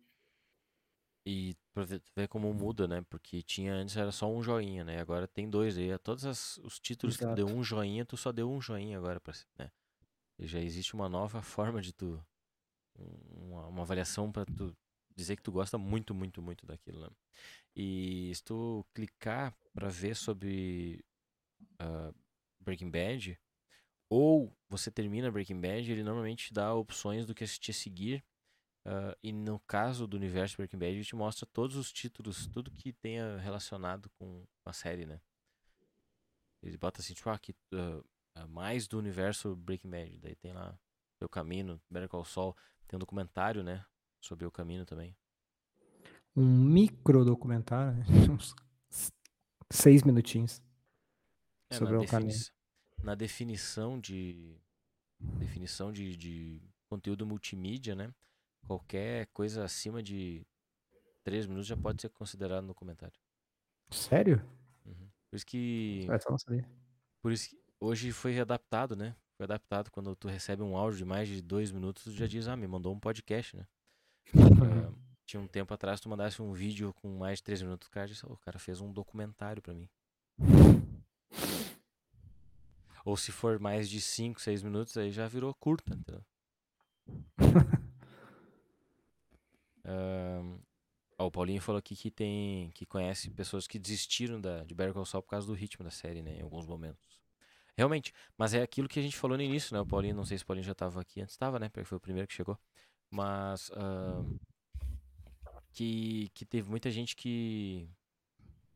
E pra ver, ver como muda, né? Porque tinha antes era só um joinha, né? Agora tem dois aí. Todos as- os títulos que tu deu Exato. um joinha, tu só deu um joinha agora, pra, né? E já existe uma nova forma de tu. um- Uma, uma avaliação pra tu dizer que tu gosta muito, muito, muito daquilo, né? E se tu clicar pra ver sobre ah, Breaking Bad, ou você termina Breaking Bad, ele normalmente te dá opções do que assistir a seguir. ah, e no caso do universo Breaking Bad, ele te mostra todos os títulos, tudo que tenha relacionado com a série, né? Ele bota assim, tipo, ah, aqui, ah, mais do universo Breaking Bad. Daí tem lá o caminho, Better Call Saul. Tem um documentário, né? Sobre o caminho também. Um micro documentário, né? uns seis minutinhos É, sobre na, o caminho. Na definição de definição de, de conteúdo multimídia, né? Qualquer coisa acima de 3 minutos já pode ser considerado documentário. Sério? Uhum. Por isso que eu não sabia. por isso que hoje foi readaptado, né? Foi adaptado quando tu recebe um áudio de mais de dois minutos, tu já diz, ah, me mandou um podcast, né? Ah, tinha um tempo atrás, tu mandasse um vídeo com mais de três minutos, o cara disse, "Oh, o cara fez um documentário pra mim. Ou se for mais de 5, 6 minutos, aí já virou curta, entendeu? Ahn, ó, o Paulinho falou aqui que tem que conhece pessoas que desistiram da, de Better Call Saul por causa do ritmo da série, né? Em alguns momentos. Realmente, mas é aquilo que a gente falou no início, né? O Paulinho, não sei se o Paulinho já estava aqui antes, estava, né? Porque foi o primeiro que chegou. Mas ahn, que, que teve muita gente que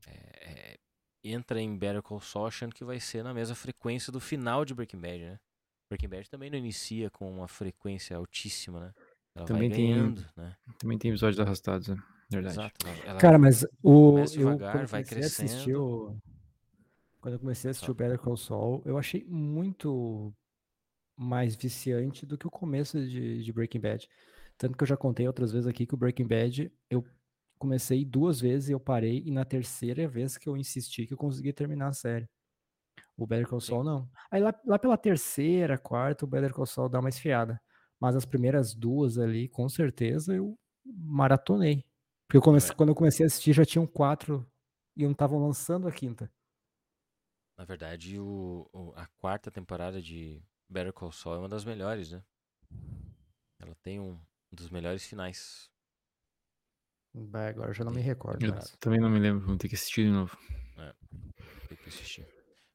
é, é, entra em Better Call Saul achando que vai ser na mesma frequência do final de Breaking Bad, né? Breaking Bad também não inicia com uma frequência altíssima, né? Ela Também vai tem- ganhando, né? Também tem episódios arrastados, é verdade. Exato. ela- Cara, mas o eu devagar, quando vai crescendo. o quando eu comecei a assistir Só. o Better Call Saul, eu achei muito mais viciante do que o começo de, de Breaking Bad. Tanto que eu já contei outras vezes aqui que o Breaking Bad eu comecei duas vezes e eu parei e na terceira vez que eu insisti que eu consegui terminar a série. O Better Call. Saul não. Aí lá, lá pela terceira, quarta, o Better Call Saul dá uma esfriada. Mas as primeiras duas ali, com certeza, eu maratonei. Porque eu comecei, É. quando eu comecei a assistir já tinham quatro e não estavam lançando a quinta. Na verdade, o, o- a quarta temporada de Better Call Saul é uma das melhores, né? Ela tem um, um dos melhores finais. Bah, agora eu já não me recordo. Eu mas- também não me lembro, vou ter que assistir de novo. Tem que assistir.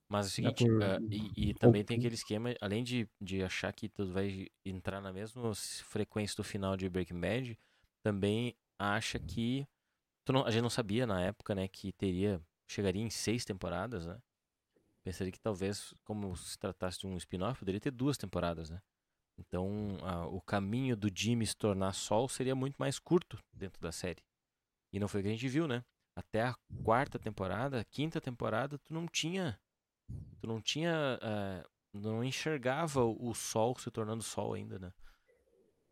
Mas é o Dá seguinte, por- ah, e, e também tem aquele esquema, além de, de achar que tu vai entrar na mesma frequência do final de Breaking Bad, também acha que. Tu não, a gente não sabia na época, né, que teria. Chegaria em seis temporadas, né? Pensaria que talvez, como se tratasse de um spin-off, poderia ter duas temporadas, né? Então, a- o caminho do Jimmy se tornar Sol seria muito mais curto dentro da série. E não foi o que a gente viu, né? Até a quarta temporada, a quinta temporada, tu não tinha. Tu não tinha. eh, não enxergava o sol se tornando sol ainda, né?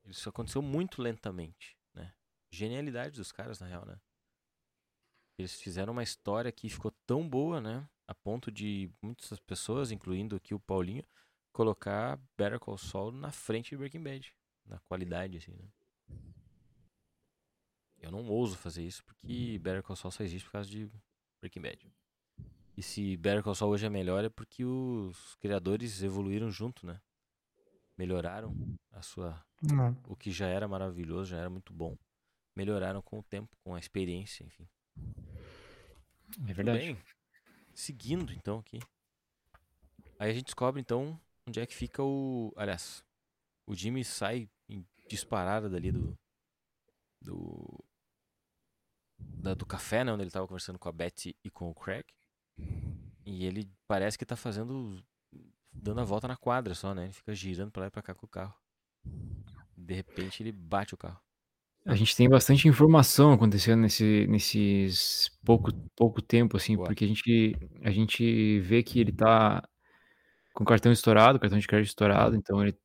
Isso aconteceu muito lentamente, né? Genialidade dos caras, na real, né? Eles fizeram uma história que ficou tão boa, né? A ponto de muitas pessoas, incluindo aqui o Paulinho, colocar Better Call Saul na frente de Breaking Bad. Na qualidade, assim, né? Eu não ouso fazer isso porque Better Call Saul só existe por causa de Breaking Bad. E se Better Call Saul hoje é melhor é porque os criadores evoluíram junto, né? Melhoraram a sua Não. o que já era maravilhoso, já era muito bom. Melhoraram com o tempo, com a experiência, enfim. É verdade. bem. Seguindo então aqui. Aí a gente descobre então onde é que fica o. Aliás, o Jimmy sai em disparada dali do. Do. da- do café, né? Onde ele tava conversando com a Betty e com o Craig. E ele parece que tá fazendo dando a volta na quadra só, né? Ele fica girando pra lá e pra cá com o carro. De repente ele bate o carro. A gente tem bastante informação acontecendo nesse, nesses pouco, pouco tempo, assim, Boa. porque a gente, a gente vê que ele tá com cartão estourado, cartão de crédito estourado, então ele,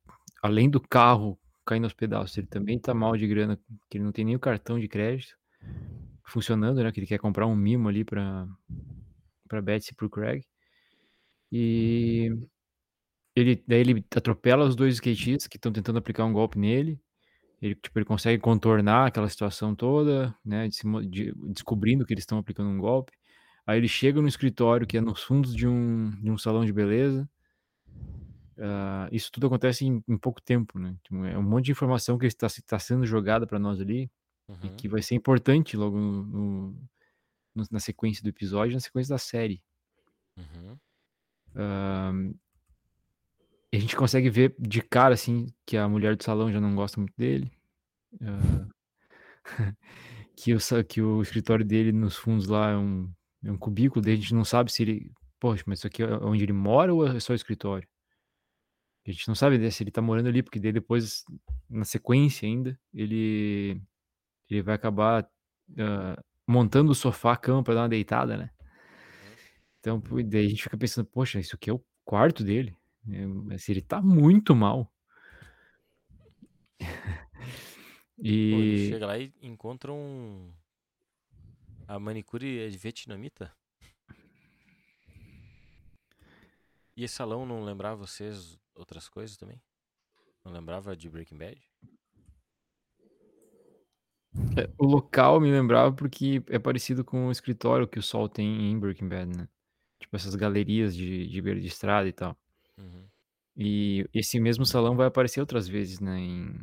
além do carro caindo aos pedaços, ele também tá mal de grana, que ele não tem nem o cartão de crédito funcionando, né? Que ele quer comprar um mimo ali pra, pra Betsy e pro Craig. E ele, daí ele atropela os dois skatistas que estão tentando aplicar um golpe nele. Ele, tipo, ele consegue contornar aquela situação toda, né? de de- descobrindo que eles estão aplicando um golpe. Aí ele chega no escritório, que é nos fundos de um, de um salão de beleza. Ah, isso tudo acontece em, em pouco tempo, né? Tipo, é um monte de informação que está tá sendo jogada para nós ali e Uhum. que vai ser importante logo no- no- na sequência do episódio, na sequência da série. Uhum. E a gente consegue ver de cara, assim, que a mulher do salão já não gosta muito dele. Ah, que, o, que o escritório dele nos fundos lá é um, é um cubículo, a gente não sabe se ele. Poxa, mas isso aqui é onde ele mora ou é só escritório? A gente não sabe né, se ele tá morando ali, porque daí depois, na sequência ainda, ele, ele vai acabar ah, montando o sofá, a cama pra dar uma deitada, né? Então, pô, daí a gente fica pensando, poxa, isso aqui é o quarto dele. É, Mas ele tá muito mal. Pô, E chega lá e encontra um. A manicure é de vietnamita? E esse salão não lembrava vocês outras coisas também? Não lembrava de Breaking Bad? é, o local me lembrava porque é parecido com o escritório que o Sol tem em Breaking Bad, né? Tipo essas galerias de, de beira de estrada e tal. Uhum. E esse mesmo salão vai aparecer outras vezes, né? Em,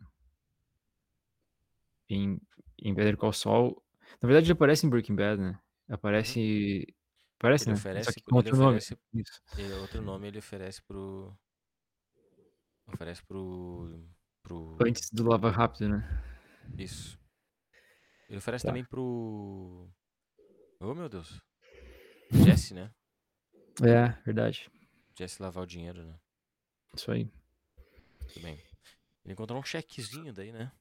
em, em Better Call Saul. Na verdade, ele aparece em Breaking Bad, né? Aparece. Aparece, Ele né? Só oferece, que com ele outro nome. oferece Isso. ele- outro nome ele oferece pro. Oferece pro. pro. Antes do Lava Rápido, né? Isso. Ele oferece Tá. também pro. Oh meu Deus. Jesse, né? É, verdade. Jesse lavar o dinheiro, né? Isso aí. Tudo bem. Ele encontrou um chequezinho daí, né?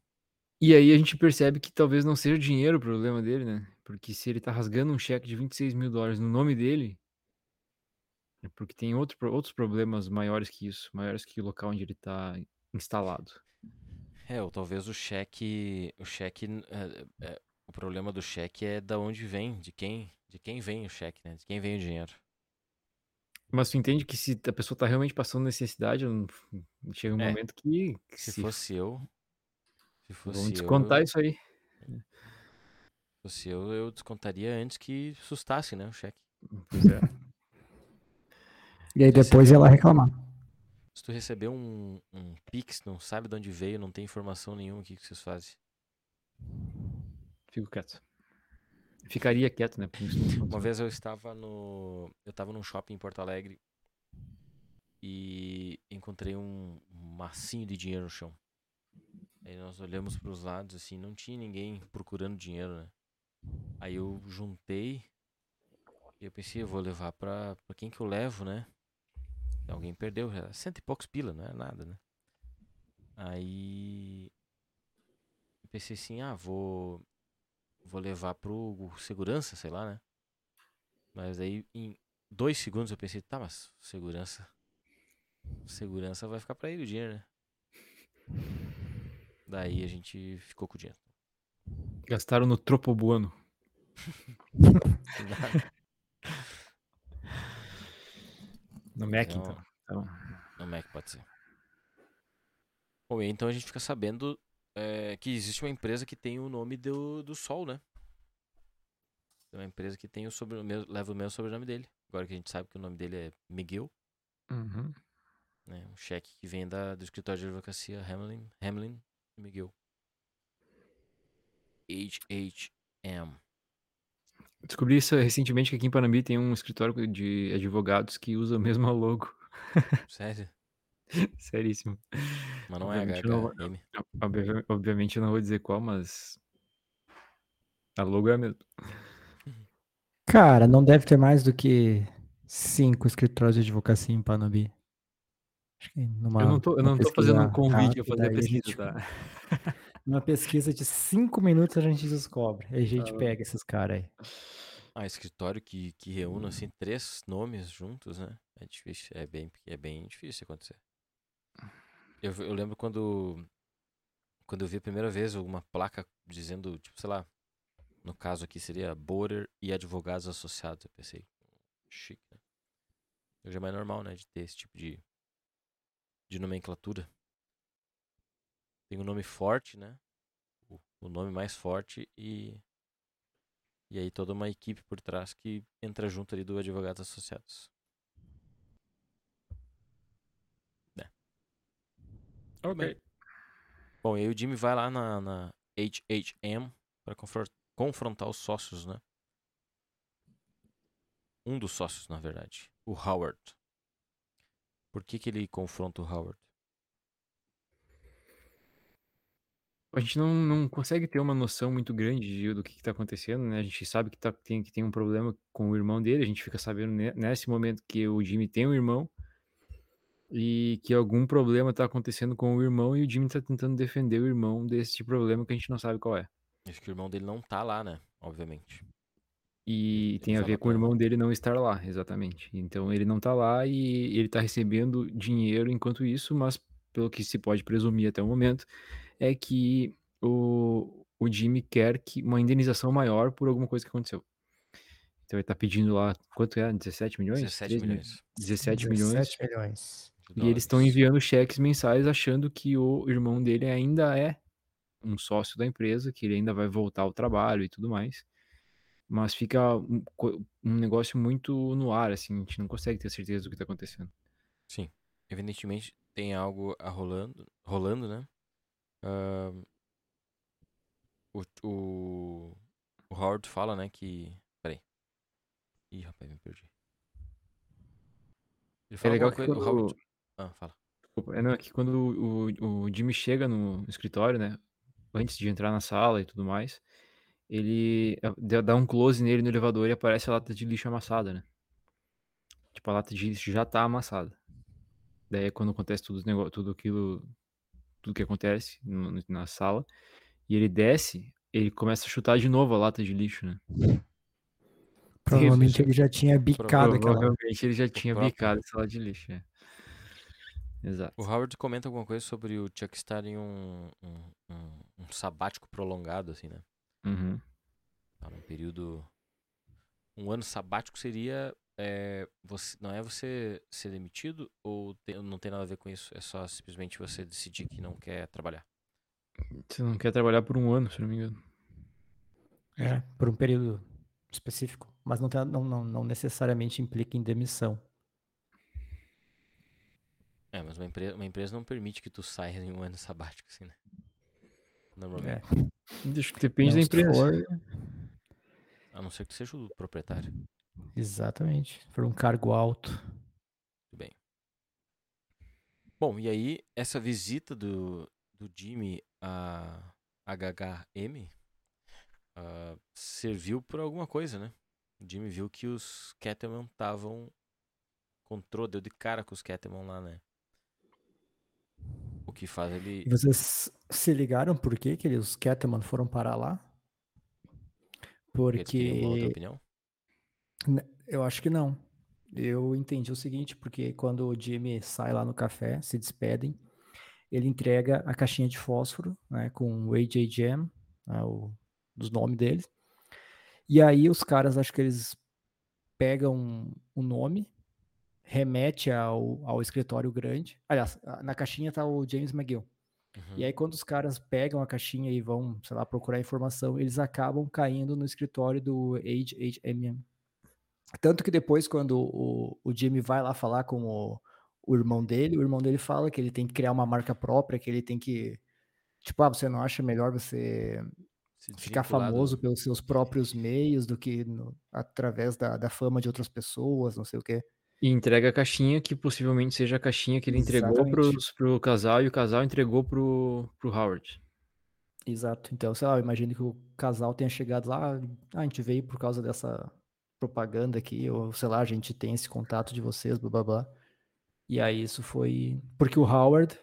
E aí a gente percebe que talvez não seja dinheiro o problema dele, né? Porque se ele tá rasgando um cheque de 26 mil dólares no nome dele, é porque tem outro, outros problemas maiores que isso, maiores que o local onde ele tá instalado. É, ou talvez o cheque. O cheque. é, é, o problema do cheque é da onde vem, de quem. De quem vem o cheque, né? De quem vem o dinheiro. Mas tu entende que se a pessoa tá realmente passando necessidade, chega um É, momento que, que Se se fosse eu. Se fosse eu. descontar eu- isso aí. Se fosse eu, eu descontaria antes que sustasse, né? O cheque. Pois é. E aí depois ia lá reclamar. Se tu receber um, um Pix, não sabe de onde veio, não tem informação nenhuma, o que, que vocês fazem? Fico quieto. Ficaria quieto, né? Uma vez eu estava no. Eu estava num shopping em Porto Alegre e encontrei um massinho de dinheiro no chão. Aí nós olhamos para os lados assim, não tinha ninguém procurando dinheiro, né? Aí eu juntei e eu pensei, eu vou levar pra, pra quem que eu levo, né? Alguém perdeu, já cento e poucos pila, não é nada, né? Aí eu pensei assim, ah, vou vou levar pro segurança, sei lá, né? Mas aí em dois segundos eu pensei, tá, mas segurança. Segurança vai ficar pra ele o dinheiro, né? Daí a gente ficou com o dinheiro. Gastaram no tropobuano. No Mac, Então, então. Então, No Mac pode ser. Bom, e então a gente fica sabendo é, que existe uma empresa que tem o nome do, do Sol, né? Tem uma empresa que tem o sobrenome, leva o mesmo sobrenome dele. Agora que a gente sabe que o nome dele é Miguel, uhum. né? Um cheque que vem da, do escritório de advocacia Hamlin, Hamlin Miguel. HHM. Descobri isso recentemente que aqui em Panambi tem um escritório de advogados que usa a mesma logo. Sério? Seríssimo. Mas não é Obviamente não vou- HHM. Obvi- Obviamente eu não vou dizer qual, mas a logo é a mesma. Cara, não deve ter mais do que cinco escritórios de advocacia em Panabi. Acho que numa, Eu não tô, eu não tô fazendo um convite a rápida, fazer a pesquisa, gente, tá? numa pesquisa de cinco minutos a gente descobre. Aí a gente Ah. pega esses caras aí. Ah, escritório que, que reúne assim três nomes juntos, né? É difícil, é bem, é bem difícil acontecer. Eu, eu lembro quando quando eu vi a primeira vez uma placa dizendo, tipo, sei lá, no caso aqui seria Border e Advogados Associados. Eu pensei, chique, né? Hoje é mais normal, né, de ter esse tipo de, de nomenclatura. Tem um nome forte, né? O, nome mais forte e e aí toda uma equipe por trás que entra junto ali do Advogados Associados. Ok. Bom, e aí o Jimmy vai lá na, na HHM para confrontar os sócios, né? Um dos sócios, na verdade, o Howard. Por que, que ele confronta o Howard? A gente não, não consegue ter uma noção muito grande de- do que está acontecendo, né? A gente sabe que, tá, tem, que tem um problema com o irmão dele, a gente fica sabendo ne- nesse momento que o Jimmy tem um irmão e que algum problema está acontecendo com o irmão e o Jimmy está tentando defender o irmão desse problema que a gente não sabe qual é. Acho que o irmão dele não tá lá, né? Obviamente. E Ele tem a ver com o irmão dele não estar lá, exatamente. Então ele não tá lá e ele tá recebendo dinheiro enquanto isso, mas pelo que se pode presumir até o momento, é que o, o Jimmy quer que uma indenização maior por alguma coisa que aconteceu. Então ele tá pedindo lá, quanto é? 17 milhões? 17 13 milhões 17 milhões. 17 milhões. de E eles estão enviando cheques mensais achando que o irmão dele ainda é um sócio da empresa, que ele ainda vai voltar ao trabalho e tudo mais. Mas fica um, co- um negócio muito no ar, assim, a gente não consegue ter certeza do que tá acontecendo. Sim. Evidentemente tem algo a rolando, rolando, né? O, o, o Howard fala, né, que... Peraí. Ih, rapaz, me perdi. Ele É fala legal alguma que coisa... o quando, Howard... Ah, fala. desculpa, é, não, é que quando o, o Jimmy chega no escritório, né, antes de entrar na sala e tudo mais, ele é, dá um close nele no elevador e aparece a lata de lixo amassada, né? Tipo, a lata de lixo já tá amassada. Daí é quando acontece tudo, os nego- tudo aquilo, tudo que acontece no- na sala, e ele desce, ele começa a chutar de novo a lata de lixo, né? Provavelmente ele já tinha bicado aquela. Provavelmente ele já tinha próprio. bicado essa lata de lixo, é. Exato. O Howard comenta alguma coisa sobre o Chuck estar em um, um, um, um sabático prolongado, assim, né? Uhum. Tá num período. Um ano sabático seria. é, você, não é você ser demitido ou tem- não tem nada a ver com isso? É só simplesmente você decidir que não quer trabalhar. Você não quer trabalhar por um ano, se não me engano. É, por um período específico. Mas não, tem- não, não, não necessariamente implica em demissão. É, mas uma empresa, uma empresa não permite que tu saia em um ano sabático, assim, né? É. Normalmente. Deixa- Depende Não, da empresa. for- A não ser que seja o proprietário. exatamente. For um cargo alto. Tudo bem. Bom, e aí, essa visita do, do Jimmy a HHM ah, serviu por alguma coisa, né? O Jimmy viu que os Cattleman estavam. Encontrou, deu de cara com os Cattleman lá, né? Que faz ele. E vocês se ligaram por que, que eles, os Catman foram parar lá? Porque outra opinião? Eu acho que não. Eu entendi o seguinte, porque quando o Jimmy sai lá no café, se despedem, ele entrega a caixinha de fósforo, né, com o AJ Jam, né, o, os nomes deles. E aí os caras, acho que eles pegam o nome, remete ao, ao escritório grande. Aliás, na caixinha tá o James McGill. Uhum. E aí, quando os caras pegam a caixinha e vão, sei lá, procurar informação, eles acabam caindo no escritório do HHMM. Tanto que depois, quando o, o Jimmy vai lá falar com o, o irmão dele, o irmão dele fala que ele tem que criar uma marca própria, que ele tem que. Tipo, ah, você não acha melhor você ficar famoso pelos seus próprios meios do que no- através da, da fama de outras pessoas, não sei o quê. E entrega a caixinha que possivelmente seja a caixinha que ele entregou pros, pro casal e o casal entregou pro, pro Howard. Exato. Então, sei lá, eu imagino que o casal tenha chegado lá, ah, a gente veio por causa dessa propaganda aqui, ou sei lá, a gente tem esse contato de vocês, blá blá blá. E aí isso foi. Porque o Howard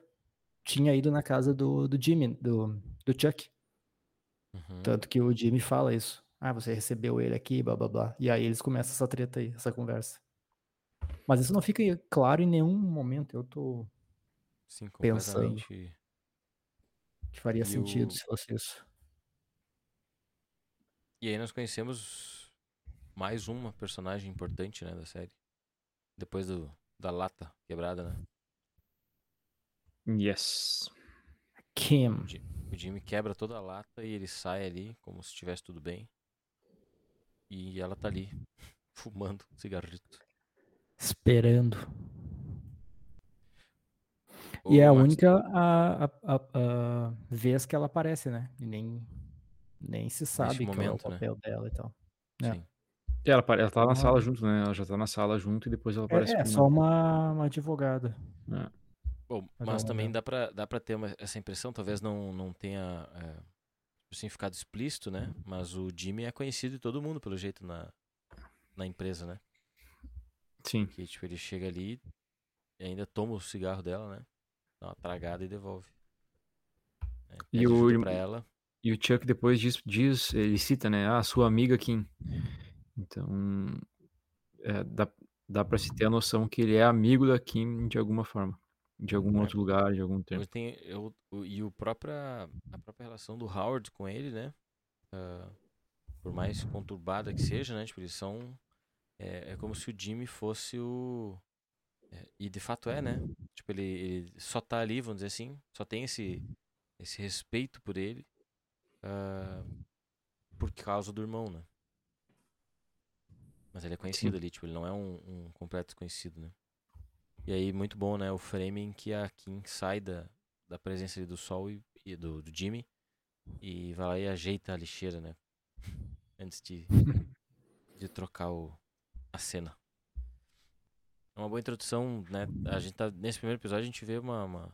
tinha ido na casa do, do Jimmy, do, do Chuck. Uhum. Tanto que o Jimmy fala isso. Ah, você recebeu ele aqui, blá blá blá. E aí eles começam essa treta aí, essa conversa. Mas isso não fica claro em nenhum momento. Eu tô Sim, Pensando. que faria E sentido o- se fosse isso. E aí nós conhecemos mais uma personagem importante, né, da série. Depois do, da lata quebrada, né? Yes. Kim. O Jimmy quebra toda a lata e ele sai ali como se estivesse tudo bem. E ela tá ali, fumando um cigarrito. Esperando. Ô, E é a única a, a- a- a vez que ela aparece, né? E nem, nem se sabe qual é o né? papel dela e tal. É. Sim. E Ela, ela tá na Ah. sala junto, né? Ela já tá na sala junto e depois ela aparece É, é só uma, uma advogada. É. Bom, Mas mas é também dá pra, dá pra ter uma- essa impressão, talvez não, não tenha é, assim, ficado explícito, né? Mas o Jimmy é conhecido de todo mundo, pelo jeito, na, na empresa, né? Sim. Que tipo, ele chega ali e ainda toma o cigarro dela, né? Dá uma tragada e devolve. É, E o pra ela. E o Chuck depois diz, diz ele cita, né? Ah, sua amiga Kim. Então, é, dá, dá pra se ter a noção que ele é amigo da Kim de alguma forma. De algum É. outro lugar, de algum tempo. Tem eu, e o própria, a própria relação do Howard com ele, né? Ah, por mais conturbada que seja, né? Tipo, eles são. É, é como se o Jimmy fosse o. é, e de fato é, né? Tipo, ele, ele só tá ali, vamos dizer assim, só tem esse, esse respeito por ele ah, por causa do irmão, né? Mas ele é conhecido ali, tipo, ele não é um, um completo desconhecido, né? E aí, muito bom, né? O frame em que a Kim sai da, da presença ali do Sol e, e do, do Jimmy e vai lá e ajeita a lixeira, né? Antes de, de trocar o, a cena. É uma boa introdução, né? A gente tá, nesse primeiro episódio a gente vê uma, uma,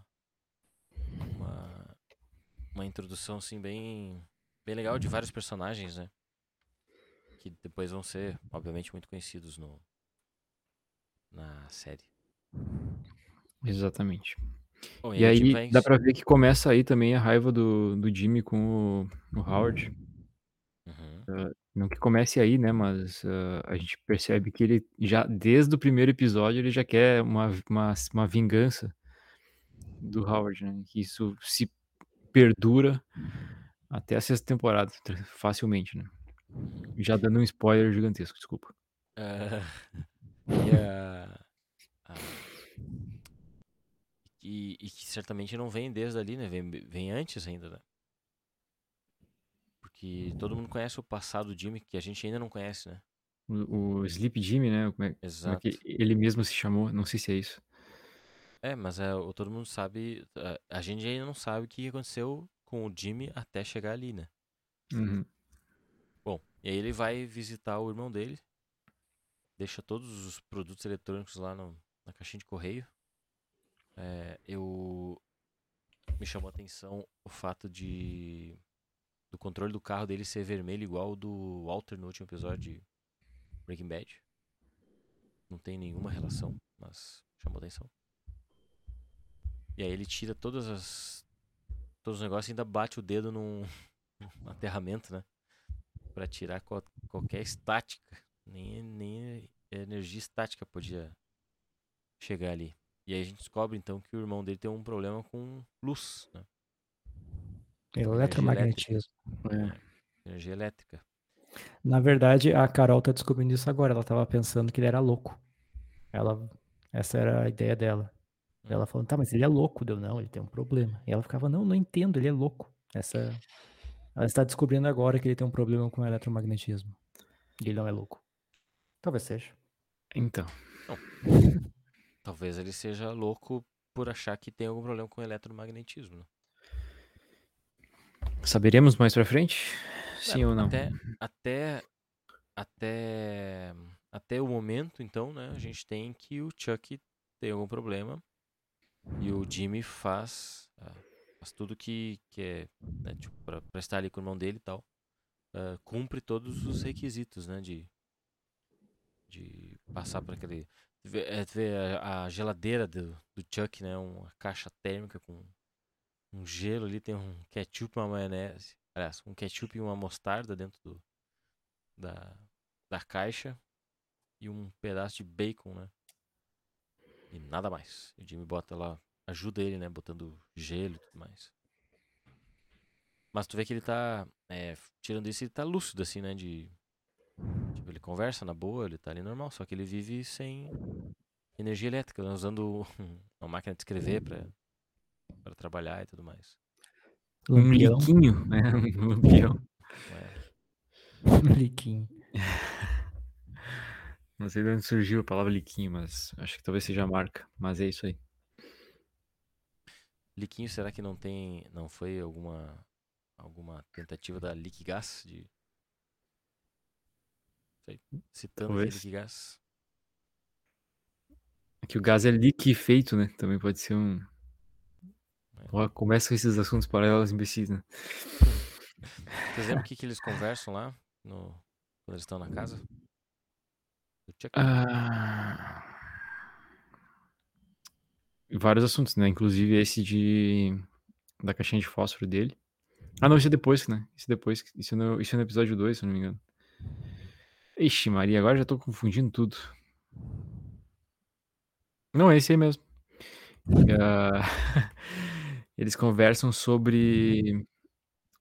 uma, uma introdução, assim, bem, bem legal de vários personagens, né? Que depois vão ser, obviamente, muito conhecidos no, na série. Exatamente. Bom, E gente aí vai- dá pra ver que começa aí também a raiva do, do Jimmy com o, o Howard. Uhum. Não que comece aí, né? Mas ah, a gente percebe que ele já, desde o primeiro episódio, ele já quer uma, uma, uma vingança do Howard, né? Que isso se perdura até a sexta temporada, facilmente, né? Já dando um spoiler gigantesco, desculpa. Ah, e, e, e que certamente não vem desde ali, né? Vem, vem antes ainda, né? Porque todo mundo conhece o passado do Jimmy, que a gente ainda não conhece, né? O, o Sleep Jimmy, né? Como é, como é Exato. que ele mesmo se chamou? Não sei se é isso. É, mas é, o- todo mundo sabe. A, a gente ainda não sabe o que aconteceu com o Jimmy até chegar ali, né? Uhum. Bom, e aí ele vai visitar o irmão dele, deixa todos os produtos eletrônicos lá no- na caixinha de correio. É, eu me chamou a atenção o fato de do controle do carro dele ser vermelho igual o do Walter no último episódio de Breaking Bad. Não tem nenhuma relação, mas chamou atenção. E aí ele tira todas as todos os negócios e ainda bate o dedo num, num aterramento, né? Pra tirar qual- qualquer estática. Nem, nem energia estática podia chegar ali. E aí a gente descobre então que o irmão dele tem um problema com luz, né? Eletromagnetismo. Energia elétrica. Na verdade, a Carol tá descobrindo isso agora. Ela tava pensando que ele era louco. Ela, essa era a ideia dela. Hum. Ela falando, tá, mas ele é louco. Deu, não, ele tem um problema. E ela ficava, não, não entendo, ele é louco. Essa, ela está descobrindo agora que ele tem um problema com eletromagnetismo. E ele não é louco. Talvez seja. Então, Talvez ele seja louco por achar que tem algum problema com eletromagnetismo, né? Saberemos mais pra frente? Sim É, ou não? Até, até, até, até o momento, então, né, a gente tem que o Chuck tem algum problema e o Jimmy faz, ah, faz tudo que, que é, né, tipo, pra, pra estar ali com o irmão dele e tal, ah, cumpre todos os requisitos, né, de, de passar por aquele... É, vê a, a geladeira do, do Chuck, né? Uma caixa térmica com um gelo ali, tem um ketchup e uma maionese. Aliás, um ketchup e uma mostarda dentro do, da, da caixa. E um pedaço de bacon, né? E nada mais. O Jimmy bota lá, ajuda ele, né? Botando gelo e tudo mais. Mas tu vê que ele tá. é, tirando isso, ele tá lúcido, assim, né? De. Tipo, ele conversa na boa, ele tá ali normal, só que ele vive sem energia elétrica, né, usando uma máquina de escrever pra, pra trabalhar e tudo mais. Um liquinho, né? Um lampião. É, Liquinho. Não sei de onde surgiu a palavra liquinho, mas acho que talvez seja a marca. Mas é isso aí. Liquinho, será que não tem. Não foi alguma. alguma tentativa da Liquigás de. Sei, citando Talvez. Liquigás. É que o gás é liquefeito, né? Também pode ser um. Começa com esses assuntos paralelos imbecis, né? Vocês lembram o que, que eles conversam lá? No, quando eles estão na casa? Ah, Vários assuntos, né? Inclusive esse de. Da caixinha de fósforo dele. Ah, não, isso é depois, né? Isso é depois. Isso é no, isso é no episódio 2, se eu não me engano. Ixi, Maria, agora já tô confundindo tudo. Não, é esse aí mesmo. Ah, Eles conversam sobre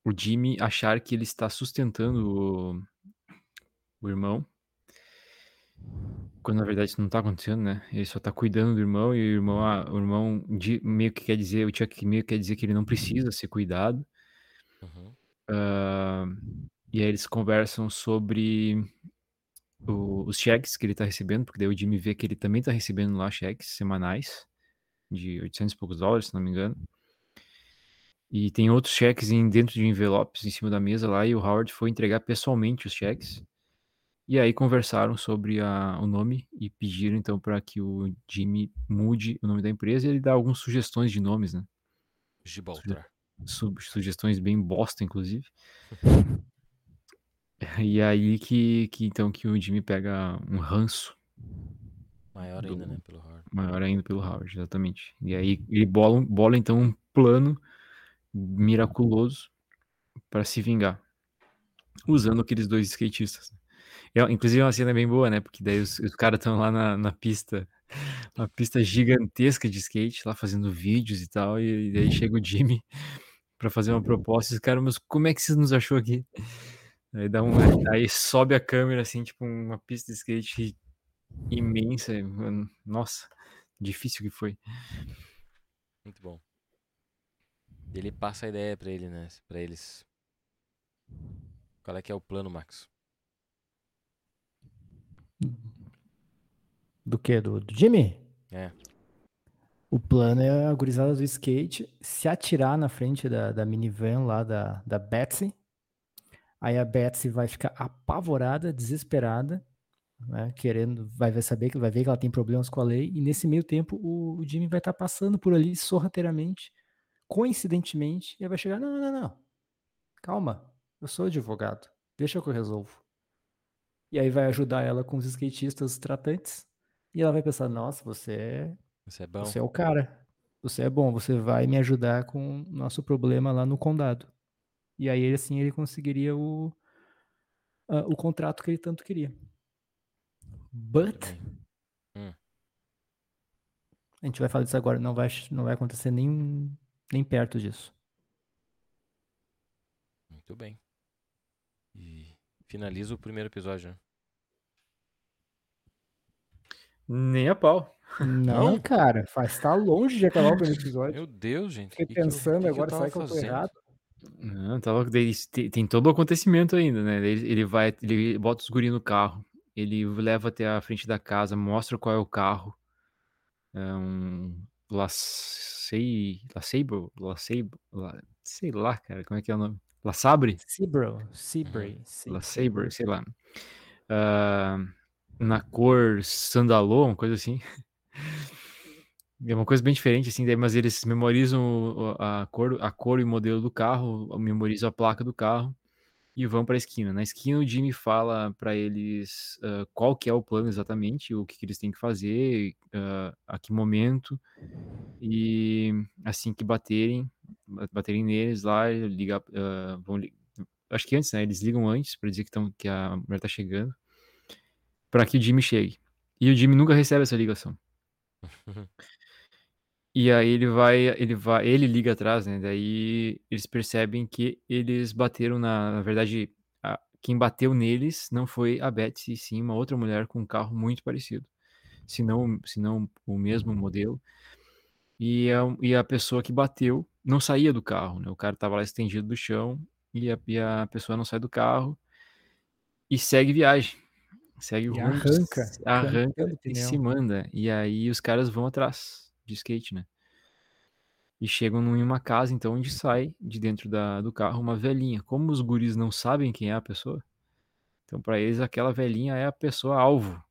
o Jimmy achar que ele está sustentando o, o irmão. Quando na verdade isso não tá acontecendo, né? Ele só tá cuidando do irmão e o irmão, ah, o irmão meio que quer dizer, o Chuck meio que quer dizer que ele não precisa ser cuidado. Uhum. Ah, e aí eles conversam sobre o- os cheques que ele tá recebendo, porque daí o Jimmy vê que ele também tá recebendo lá cheques semanais de 800 e poucos dólares, se não me engano. E tem outros cheques em, dentro de envelopes em cima da mesa lá, e o Howard foi entregar pessoalmente os cheques. E aí conversaram sobre a- o nome e pediram então para que o Jimmy mude o nome da empresa e ele dá algumas sugestões de nomes, né? Gibraltar. Su- sugestões bem bosta, inclusive. E aí que, que então que o Jimmy pega um ranço Maior do- ainda, né? Pelo Howard. maior ainda pelo Howard, exatamente. E aí ele bola, bola então um plano miraculoso para se vingar, usando aqueles dois skatistas. É, inclusive é uma cena bem boa, né? Porque daí os, os caras estão lá na, na pista, uma pista gigantesca de skate, lá fazendo vídeos e tal, e, daí chega o Jimmy para fazer uma proposta, e os caras, mas como é que você nos achou aqui? Aí dá um, aí sobe a câmera assim, tipo uma pista de skate imensa, nossa, difícil que foi. Muito bom. Ele passa a ideia pra ele, né? Pra eles. Qual é que é o plano, Max? Do que? Do, do Jimmy? É. O plano é a gurizada do skate se atirar na frente da, da minivan lá da, da Betsy. Aí a Betsy vai ficar apavorada, desesperada, né, querendo, vai, saber que vai ver que ela tem problemas com a lei. E nesse meio tempo o, o Jimmy vai estar passando por ali sorrateiramente, coincidentemente, e aí vai chegar, não, não, não, não. calma, eu sou advogado, deixa que eu resolvo. E aí vai ajudar ela com os skatistas tratantes. E ela vai pensar, nossa, você é Isso é bom. você é o cara. Você é bom, você vai me ajudar com o nosso problema lá no condado. E aí, assim, ele conseguiria o, ah, o contrato que ele tanto queria. But, bem. a gente vai falar disso agora, não vai, não vai acontecer nem, nem perto disso. Muito bem. E finaliza o primeiro episódio, né? Nem a pau. Não, Não? cara, faz tá longe de acabar o primeiro episódio. Meu Deus, gente. Fiquei que que eu- pensando que eu agora, tava será que eu tô errado? Não, tá louco. Daí tem, tem todo o acontecimento ainda, né? Ele, ele vai, ele bota os guri no carro, ele leva até a frente da casa, mostra qual é o carro. É um Lacei, Lacable, Lacable, La- sei lá, cara, como é que é o nome? La Sabre? Sebro, Seabray, Se- La Sabre, sei lá. Ah, na cor sandalô, uma coisa assim. É uma coisa bem diferente, assim, daí, mas eles memorizam a cor, a cor e o modelo do carro, memorizam a placa do carro e vão para a esquina. Na esquina, o Jimmy fala para eles uh, qual que é o plano exatamente, o que, que eles têm que fazer, uh, a que momento, e assim que baterem, baterem neles lá, ligar, uh, vão, acho que antes, né? Eles ligam antes para dizer que, tão, que a mulher tá chegando, para que o Jimmy chegue. E o Jimmy nunca recebe essa ligação. E aí ele vai, ele vai, ele liga atrás, né? Daí eles percebem que eles bateram na, na verdade, a, quem bateu neles não foi a Betsy, sim uma outra mulher com um carro muito parecido, se não, se não o mesmo modelo. E a, e a pessoa que bateu não saía do carro, né? O cara tava lá estendido do chão e a, e a pessoa não sai do carro e segue viagem. Segue o E rumo, arranca, arranca arrancando e se manda. E aí os caras vão atrás de skate, né? E chegam em uma casa, então, onde sai de dentro da, do carro uma velhinha. Como os guris não sabem quem é a pessoa, então para eles aquela velhinha é a pessoa alvo.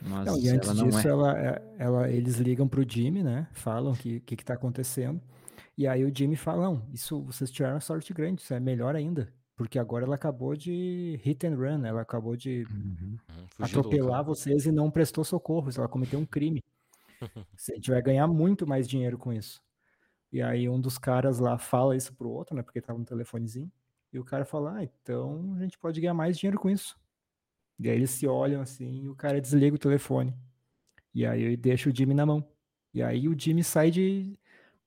Mas Não, e antes ela não disso, é. ela, é- ela, eles ligam pro Jimmy, né? Falam o que, que, que tá acontecendo. E aí o Jimmy fala, não, isso vocês tiraram sorte grande, isso é melhor ainda. Porque agora ela acabou de hit and run, ela acabou de Uhum. Fugiu do atropelar local. vocês e não prestou socorro, ela cometeu um crime. A gente vai ganhar muito mais dinheiro com isso. E aí um dos caras lá fala isso pro outro, né? Porque tava no telefonezinho. E o cara fala, ah, então a gente pode ganhar mais dinheiro com isso. E aí eles se olham assim e o cara desliga o telefone. E aí ele deixa o Jimmy na mão. E aí o Jimmy sai de.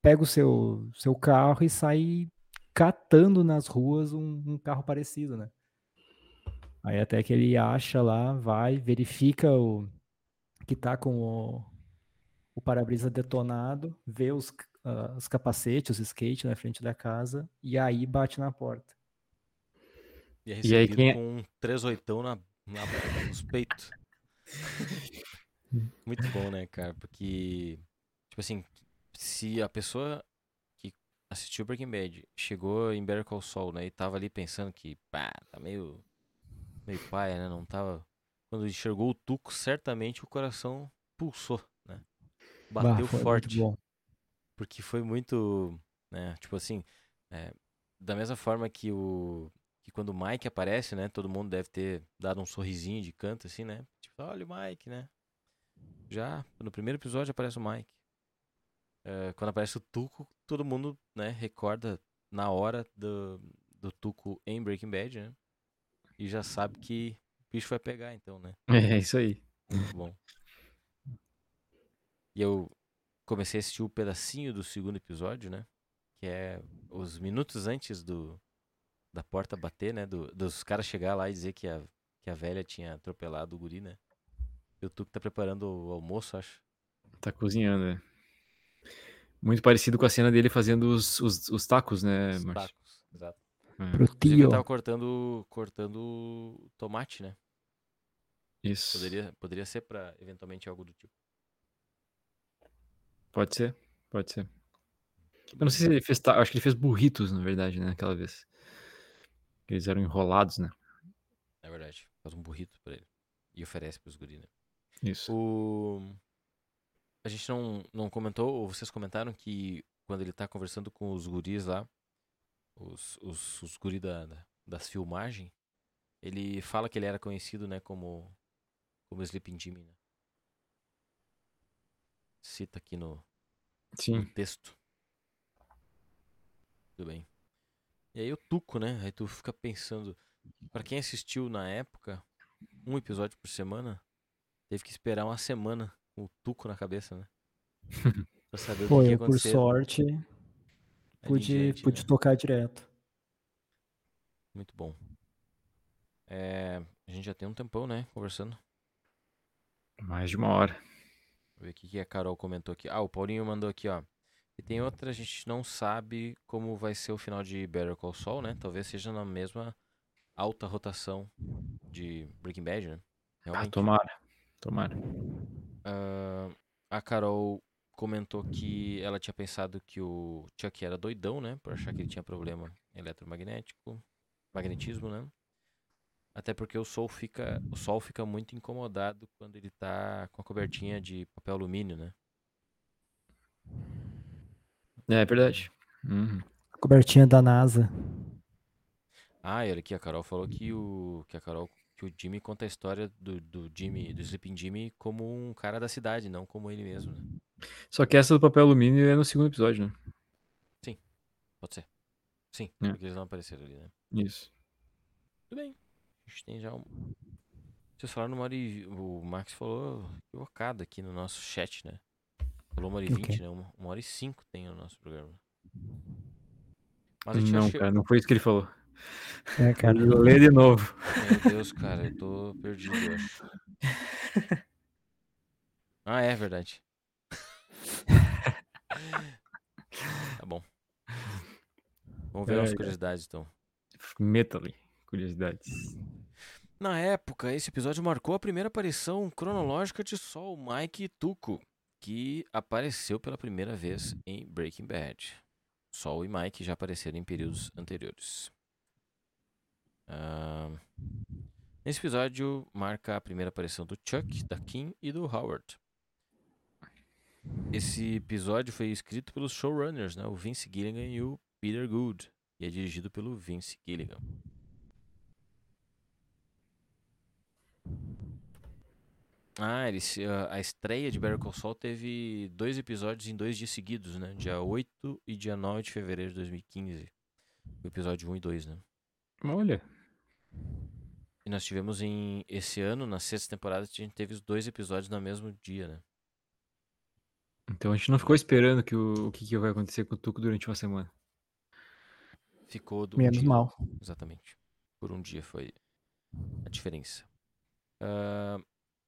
pega o seu, seu carro e sai catando nas ruas um, um carro parecido, né? Aí até que ele acha lá, vai, verifica o que tá com o, o para-brisa detonado, vê os, ah, os capacetes, os skate na frente da casa e aí bate na porta. E é E aí, recebido quem é- com um 3 oitão na, na, nos peitos. Muito bom, né, cara? Porque, tipo assim, se a pessoa que assistiu Breaking Bad chegou em Better Call Saul, né, e tava ali pensando que, pá, tá meio, meio paia, né, não tava... Quando enxergou o Tuco, certamente o coração pulsou, Bah, Bateu muito forte. Porque foi muito, né, tipo assim, é, da mesma forma que o que quando o Mike aparece, né, todo mundo deve ter dado um sorrisinho de canto assim, né? Tipo, olha o Mike, né? Já no primeiro episódio aparece o Mike. É, quando aparece o Tuco, todo mundo, né, recorda na hora do, do Tuco em Breaking Bad, né? E já sabe que o bicho vai pegar, então, né? É isso aí. Muito bom. E eu comecei a assistir o pedacinho do segundo episódio, né? Que é os minutos antes do da porta bater, né? Do, dos caras chegar lá e dizer que a, que a velha tinha atropelado o guri, né? E o Tuco tá preparando o almoço, acho. Tá cozinhando, né? Muito parecido com a cena dele fazendo os, os, os tacos, né, Os tacos. Exato. É, Pro Inclusive, ele tio. tava cortando, cortando tomate, né? isso. Poderia, poderia ser pra eventualmente algo do tipo. Pode ser, pode ser. Eu não sei se ele fez. ta- Acho que ele fez burritos, na verdade, né? Aquela vez. Eles eram enrolados, né? É verdade. Faz um burrito pra ele. E oferece pros guri, né? Isso. O... A gente não, não comentou, ou vocês comentaram que quando ele tá conversando com os guris lá, os, os, os guris da, da- das filmagens, ele fala que ele era conhecido, né, como, como Sleeping Jimmy, né? Cita aqui no, no texto. Tudo bem. E aí o Tuco, né? Aí tu fica pensando, pra quem assistiu na época, um episódio por semana, teve que esperar uma semana com o Tuco na cabeça, né? Pra saber o que, eu por sorte pude, diante, pude né? tocar direto. Muito bom. É, a gente já tem um tempão, né? Conversando. Mais de uma hora. Vou ver o que a Carol comentou aqui. Ah, o Paulinho mandou aqui, ó. E tem outra, a gente não sabe como vai ser o final de Better Call Saul, né? Talvez seja na mesma alta rotação de Breaking Bad, né? Ah, Realmente. tomara. Tomara. Ah, a Carol comentou que ela tinha pensado que o Chuck era doidão, né? Por achar que ele tinha problema eletromagnético, magnetismo, né? Até porque o sol fica, o sol fica muito incomodado quando ele tá com a cobertinha de papel alumínio, né? É verdade. Uhum. Cobertinha da NASA. Ah, e olha aqui, a Carol falou que o que a Carol que o Jimmy conta a história do, do Jimmy, do Sleeping Jimmy como um cara da cidade, não como ele mesmo, né? Só que essa do papel alumínio é no segundo episódio, né? Pode ser. Sim, É. porque eles não apareceram ali, né? Isso. Tudo bem. A gente tem já um. Vocês falaram uma hora e. O Max falou equivocado aqui no nosso chat, né? Falou uma hora e O vinte, né? Uma, uma hora e cinco tem no nosso programa. Mas a gente Não, acha- cara, não foi isso que ele falou. É, cara. Lê de novo. Meu Deus, cara, eu tô perdido, eu acho. Ah, é verdade. Tá bom. Vamos ver Ai, as ai. curiosidades, então. Meta-lhe. Curiosidades. Na época, esse episódio marcou a primeira aparição cronológica de Sol, Mike Tuco, que apareceu pela primeira vez em Breaking Bad. Sol e Mike já apareceram em períodos anteriores. Ah, Nesse episódio, marca a primeira aparição do Chuck, da Kim e do Howard. Esse episódio foi escrito pelos showrunners, né, o Vince Gilligan e o Peter Good, e é dirigido pelo Vince Gilligan. Ah, eles, a a estreia de Better Call Saul teve dois episódios em dois dias seguidos, né? Dia 8 e dia 9 de fevereiro de 2015. O episódio 1 e 2, né? Olha. E nós tivemos em esse ano, na sexta temporada, a gente teve os dois episódios no mesmo dia, né? Então a gente não ficou esperando que o, o que, que vai acontecer com o Tuco durante uma semana. Ficou do Menos dia. mal. Exatamente. Por um dia foi a diferença. Ah,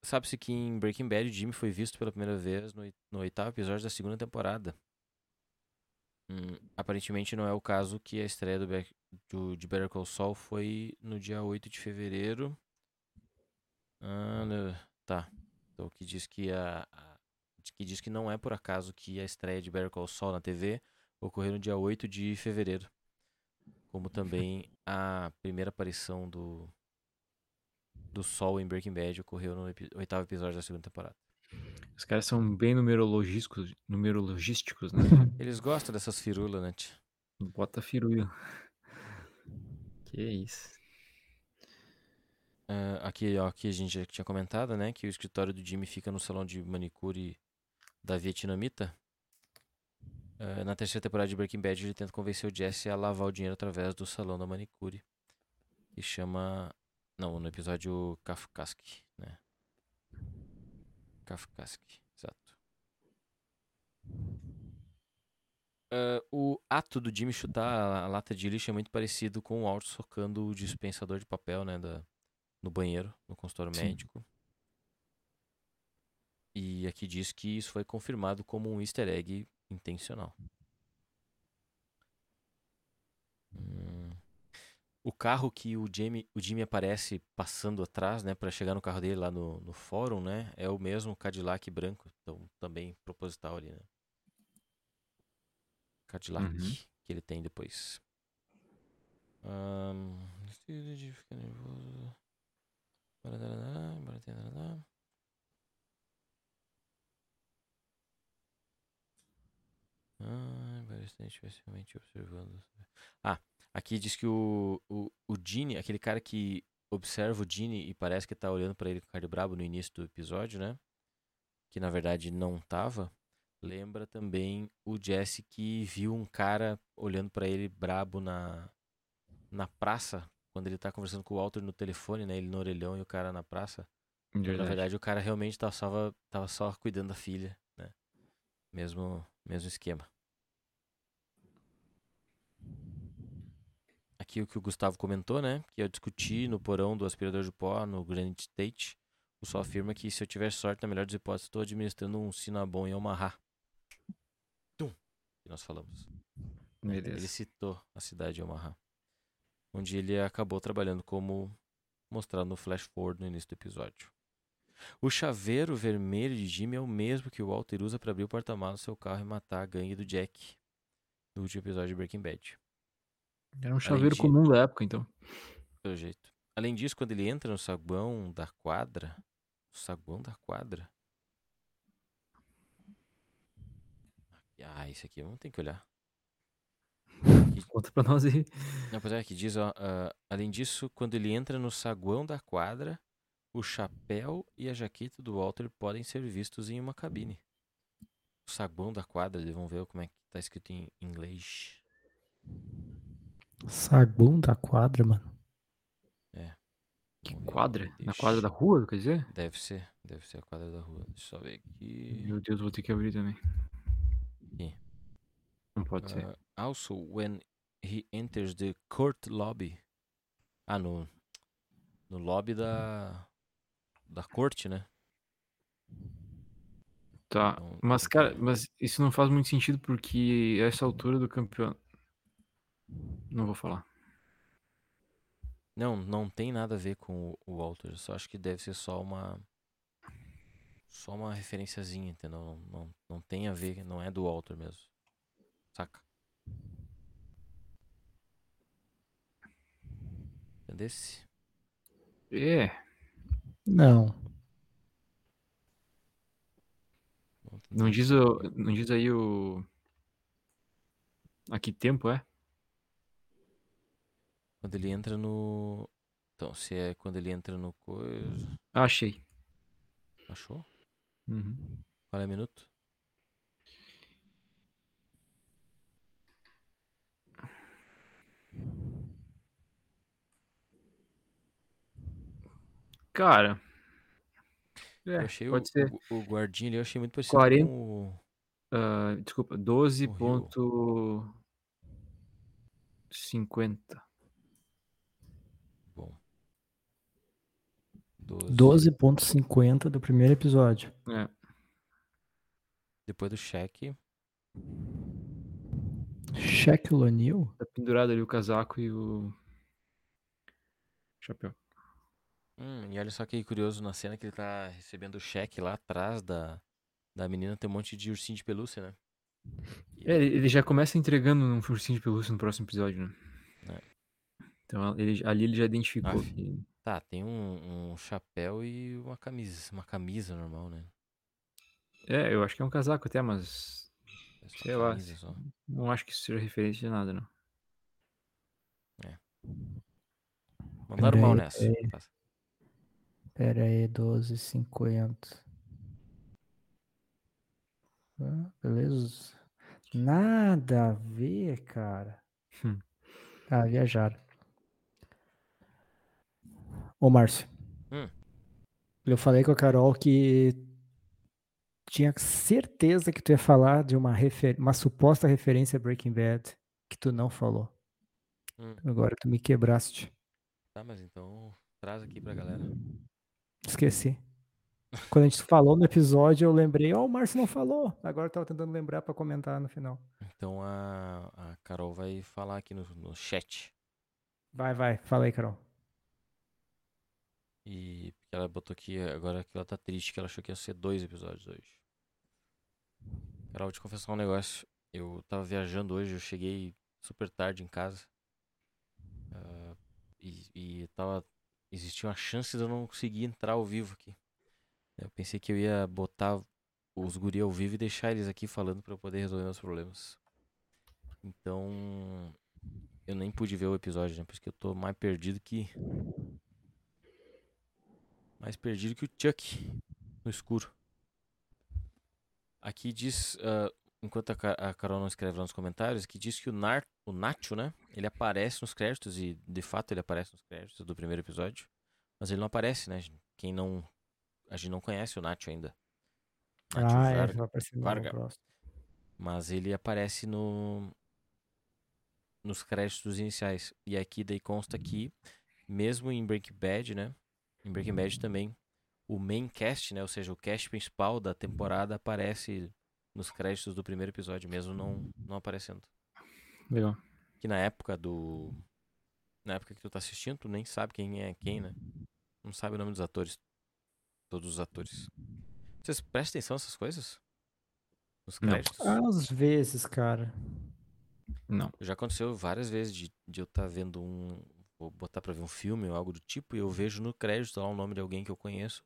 Sabe-se que em Breaking Bad, Jimmy foi visto pela primeira vez no, no oitavo episódio da segunda temporada. Hum, aparentemente não é o caso que a estreia do, do- de Better Call Saul foi no dia 8 de fevereiro. Ah, tá. Então que diz que a, a- que diz que não é por acaso que a estreia de Better Call Saul na TV ocorreu no dia 8 de fevereiro como também a primeira aparição do do Sol em Breaking Bad ocorreu no oitavo episódio da segunda temporada. Os caras são bem numerologísticos, numerologísticos né? Eles gostam dessas firulas, né? tia? Bota firuia. Que isso. Ah, aqui, ó, aqui a gente já tinha comentado, né, que o escritório do Jimmy fica no salão de manicure da vietnamita. Ah, na terceira temporada de Breaking Bad, ele tenta convencer o Jesse a lavar o dinheiro através do salão da manicure. Que chama. Não, no episódio Kafkaski, né? Kafkaski, exato. Ah, o ato do Jimmy chutar a, lata de lixo é muito parecido com o Walt socando o dispensador de papel, né? Da, no banheiro, no consultório Sim. médico. E aqui diz que isso foi confirmado como um easter egg intencional. O carro que o Jimmy, o Jimmy aparece passando atrás, né, para chegar no carro dele lá no, no fórum, né, é o mesmo Cadillac branco, então também proposital ali, né? Cadillac Uhum. que ele tem depois. Bararará. Ah, bastante especialmente observando. Ah, aqui diz que o, o, o Gene, aquele cara que observa o Gene e parece que tá olhando pra ele com cara de brabo no início do episódio, né? Que na verdade não tava. Lembra também o Jesse que viu um cara olhando pra ele brabo na, na praça, quando ele tá conversando com o Walter no telefone, né? Ele no orelhão e o cara na praça. Na Verdade. verdade, o cara realmente tava só, tava só cuidando da filha, né? Mesmo, mesmo esquema. Aqui o que o Gustavo comentou, né? Que eu discuti no porão do aspirador de pó no Granite State. O sol afirma que se eu tiver sorte, na melhor das hipóteses, estou administrando um Cinnabon em Omaha. Tum! Que nós falamos. Ele Beleza. citou a cidade de Omaha. Onde ele acabou trabalhando como mostrado no flash forward no início do episódio. O chaveiro vermelho de Jimmy é o mesmo que o Walter usa para abrir o porta-malas do seu carro e matar a gangue do Jack no último episódio de Breaking Bad. Era um chaveiro de- comum da época, então. Pelo jeito. Além disso, quando ele entra no saguão da quadra. O saguão da quadra? Ah, esse aqui eu não tenho que olhar. Conta pra nós aí. Não, pois é, que diz, ó, ah, além disso, quando ele entra no saguão da quadra, o chapéu e a jaqueta do Walter podem ser vistos em uma cabine. O saguão da quadra, eles vão ver como é que tá escrito em inglês. Saguão da quadra, mano. Que Vamos ver. quadra? Na quadra da rua, quer dizer? Deve ser, deve ser a quadra da rua. Deixa eu só ver aqui. Meu Deus, vou ter que abrir também. Aqui. Não pode ser. Uh, also, when he enters the court lobby. Ah, no, no lobby da, da corte, né? Tá. Então, Mas, então cara, tem- mas isso não faz muito sentido porque a essa altura do campeonato. Não vou falar. Não, não tem nada a ver com o- o Walter. Eu só acho que deve ser só uma. Só uma referenciazinha, entendeu? Não, não, não tem a ver, não é do Walter mesmo. Saca? Entendesse? É. Não. Não diz, o, aqui. não diz aí o. A que tempo é? Quando ele entra no. Então, se é quando ele entra no coisa. Ah, achei. Achou? Uhum. Qual é o minuto? Cara. Eu É, achei o, pode ser. o, o guardinha ali, eu achei muito parecido 40. com o. ah, desculpa, 12.50. Bom. 12. 12.50 do primeiro episódio. É. Depois do cheque. Shaquille O'Neal? Tá pendurado ali o casaco e o. Chapéu. Hum, e olha só que curioso na cena que ele tá recebendo o cheque lá atrás da, da menina tem um monte de ursinho de pelúcia, né? É, ele já começa entregando um ursinho de pelúcia no próximo episódio, né? É. Então ele, ali ele já identificou que. Tá, tem um, um chapéu e uma camisa. Uma camisa normal, né? É, eu acho que é um casaco até, mas. É só Sei lá. camisa só. Não acho que isso seja referência de nada, não. Mandaram Pera mal nessa. pera aí. Passa. Pera aí, 12,50. Ah, beleza. Nada a ver, cara. Hum. Ah, viajaram. Ô, Márcio. Hum. Eu falei com a Carol que tinha certeza que tu ia falar de uma, refer... uma suposta referência a Breaking Bad que tu não falou. Hum. Agora tu me quebraste. Tá, mas então traz aqui pra galera. Esqueci. Quando a gente falou no episódio, eu lembrei, ó, o Márcio não falou. Agora eu tava tentando lembrar pra comentar no final. Então a, a Carol vai falar aqui no, no chat. Vai, vai, fala aí, Carol. E ela botou aqui agora que ela tá triste, que ela achou que ia ser dois episódios hoje. Carol, vou te confessar um negócio. Eu tava viajando hoje, eu cheguei super tarde em casa. Ah, e, e tava. Existia uma chance de eu não conseguir entrar ao vivo aqui. Eu pensei que eu ia botar os guri ao vivo e deixar eles aqui falando pra eu poder resolver meus problemas. Então. Eu nem pude ver o episódio, né? Por isso que eu tô mais perdido que. Mais perdido que o Chuck no escuro. Aqui diz, ah, enquanto a, a Carol não escreve lá nos comentários, que diz que o, Nar, o Nacho, né? Ele aparece nos créditos e de fato ele aparece nos créditos do primeiro episódio. Mas ele não aparece, né? Quem não. A gente não conhece o Nacho ainda. Nacho ah, é, Varga. vai aparecer no Varga. próximo. Mas ele aparece no nos créditos iniciais. E aqui daí consta que, mesmo em Breaking Bad, né? Em Breaking Bad também, o main cast, né? Ou seja, o cast principal da temporada aparece nos créditos do primeiro episódio, mesmo não, não aparecendo. Legal. Que na época do. Na época que tu tá assistindo, tu nem sabe quem é quem, né? Não sabe o nome dos atores. Todos os atores. Vocês prestam atenção nessas coisas? Nos Não. créditos? Às vezes, cara. Não. Já aconteceu várias vezes de, de eu estar vendo um. Vou botar pra ver um filme ou algo do tipo, e eu vejo no crédito lá o nome de alguém que eu conheço.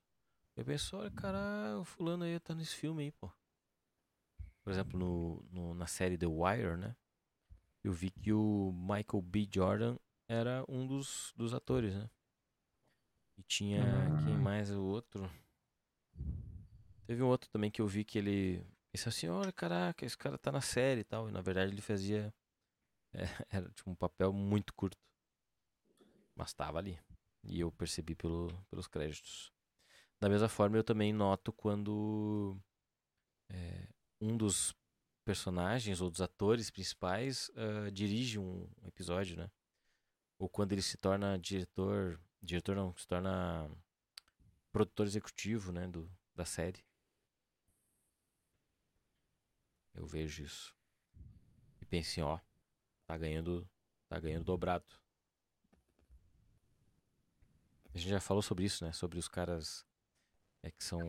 Eu penso, olha, cara, o fulano aí tá nesse filme aí, pô. Por exemplo, no, no- na série The Wire, né? eu vi que o Michael B. Jordan era um dos, dos atores, né? E tinha quem Ah. mais o outro? Teve um outro também que eu vi que ele disse assim, olha, caraca, esse cara tá na série e tal. E na verdade ele fazia é, era tipo um papel muito curto. Mas tava ali. E eu percebi pelo, pelos créditos. Da mesma forma, eu também noto quando é, um dos personagens ou dos atores principais ah, dirige um episódio, né? Ou quando ele se torna diretor, diretor não, se torna produtor executivo, né, do, da série. Eu vejo isso. E penso assim, ó, tá ganhando, tá ganhando dobrado. A gente já falou sobre isso, né? Sobre os caras é, que são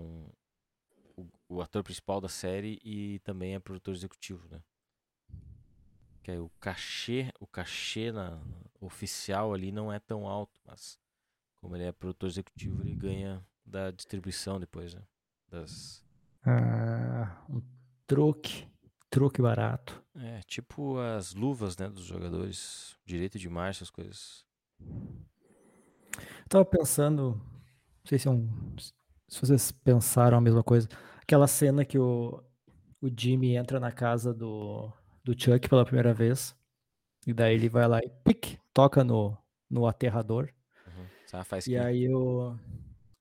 o, o ator principal da série e também é produtor executivo, né? Que aí o cachê, o cachê na, oficial ali não é tão alto, mas como ele é produtor executivo, ele ganha da distribuição depois, né? Das, Ah, um truque. Truque barato. é, tipo as luvas, né, dos jogadores, direito de marcha, essas coisas. Tava pensando, não sei se é um, se vocês pensaram a mesma coisa. Aquela cena que o, o Jimmy entra na casa do, do Chuck pela primeira vez. E daí ele vai lá e pique, toca no, no aterrador. Uhum. Faz E aí o,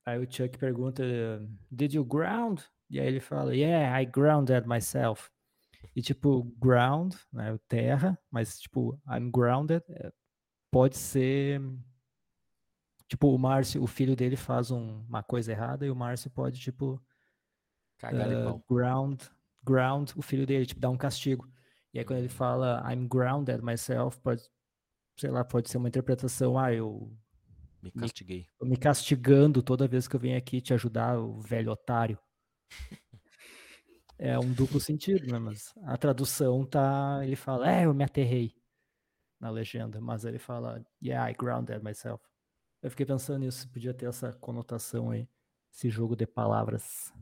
aí o Chuck pergunta, Did you ground? E aí ele fala, Yeah, I grounded myself. E tipo, ground, né, terra, mas tipo, I'm grounded, é, pode ser, tipo, o Márcio, o filho dele faz um- uma coisa errada e o Márcio pode, tipo, cagar uh, ground, ground o filho dele, tipo, dar um castigo. E aí quando ele fala I'm grounded myself, pode, sei lá, pode ser uma interpretação, ah, eu Me me- castiguei. Tô me castigando toda vez que eu venho aqui te ajudar, o velho otário. É um duplo sentido, né? Mas a tradução tá. Ele fala, é, eu me aterrei na legenda, mas ele fala, yeah, I grounded myself. Eu fiquei pensando nisso, podia ter essa conotação aí, esse jogo de palavras.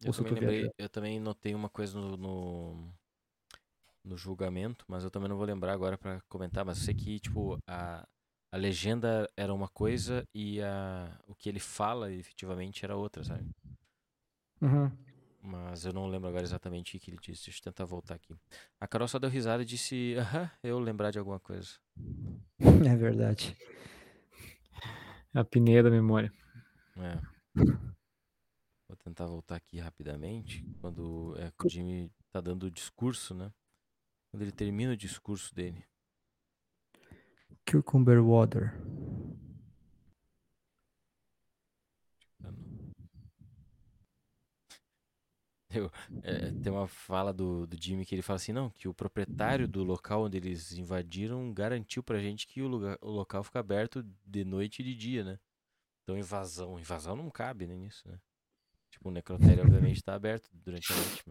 Eu também lembrei, eu também notei uma coisa no, no, no julgamento, mas eu também não vou lembrar agora pra comentar, mas eu sei que, tipo, a, a legenda era uma coisa e a, o que ele fala efetivamente era outra, sabe? Uhum. Mas eu não lembro agora exatamente o que ele disse. Deixa eu tentar voltar aqui. A Carol só deu risada e disse, aham, eu lembrar de alguma coisa. É verdade. A apneia da memória. É. Vou tentar voltar aqui rapidamente. Quando é, o Jimmy tá dando o discurso, né? Quando ele termina o discurso dele. Cucumber water. Eu, é, tem uma fala do, do Jimmy que ele fala assim, não, que o proprietário do local onde eles invadiram garantiu pra gente que o, lugar, o local fica aberto de noite e de dia, né? Então invasão, invasão não cabe né, nisso, né? Tipo, o necrotério obviamente tá aberto durante a noite,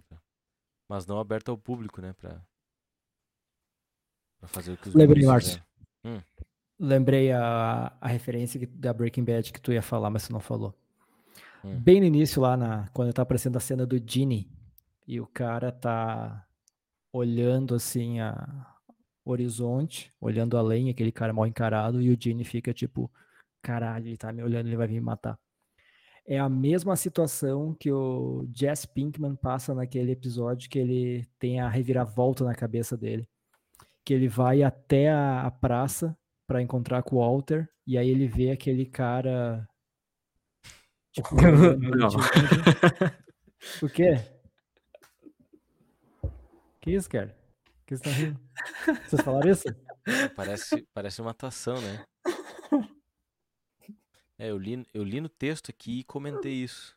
mas não aberto ao público, né? Pra, pra fazer o que os Lembrei, Márcio. fizeram. Lembrei a, a referência da Breaking Bad que tu ia falar, mas tu não falou. Hum. Bem no início, lá na, quando tá aparecendo a cena do Ginny, e o cara tá olhando assim a horizonte, olhando além, aquele cara mal encarado, e o Ginny fica tipo, caralho, ele tá me olhando, ele vai vir me matar. É a mesma situação que o Jess Pinkman passa naquele episódio que ele tem a reviravolta na cabeça dele. Que ele vai até a, a praça para encontrar com o Walter, e aí ele vê aquele cara. Tipo, ele, Não. tipo, o quê? Que isso, cara? O que vocês estão rindo? Vocês falaram isso? Parece, parece uma atuação, né? É, eu li, eu li no texto aqui e comentei isso.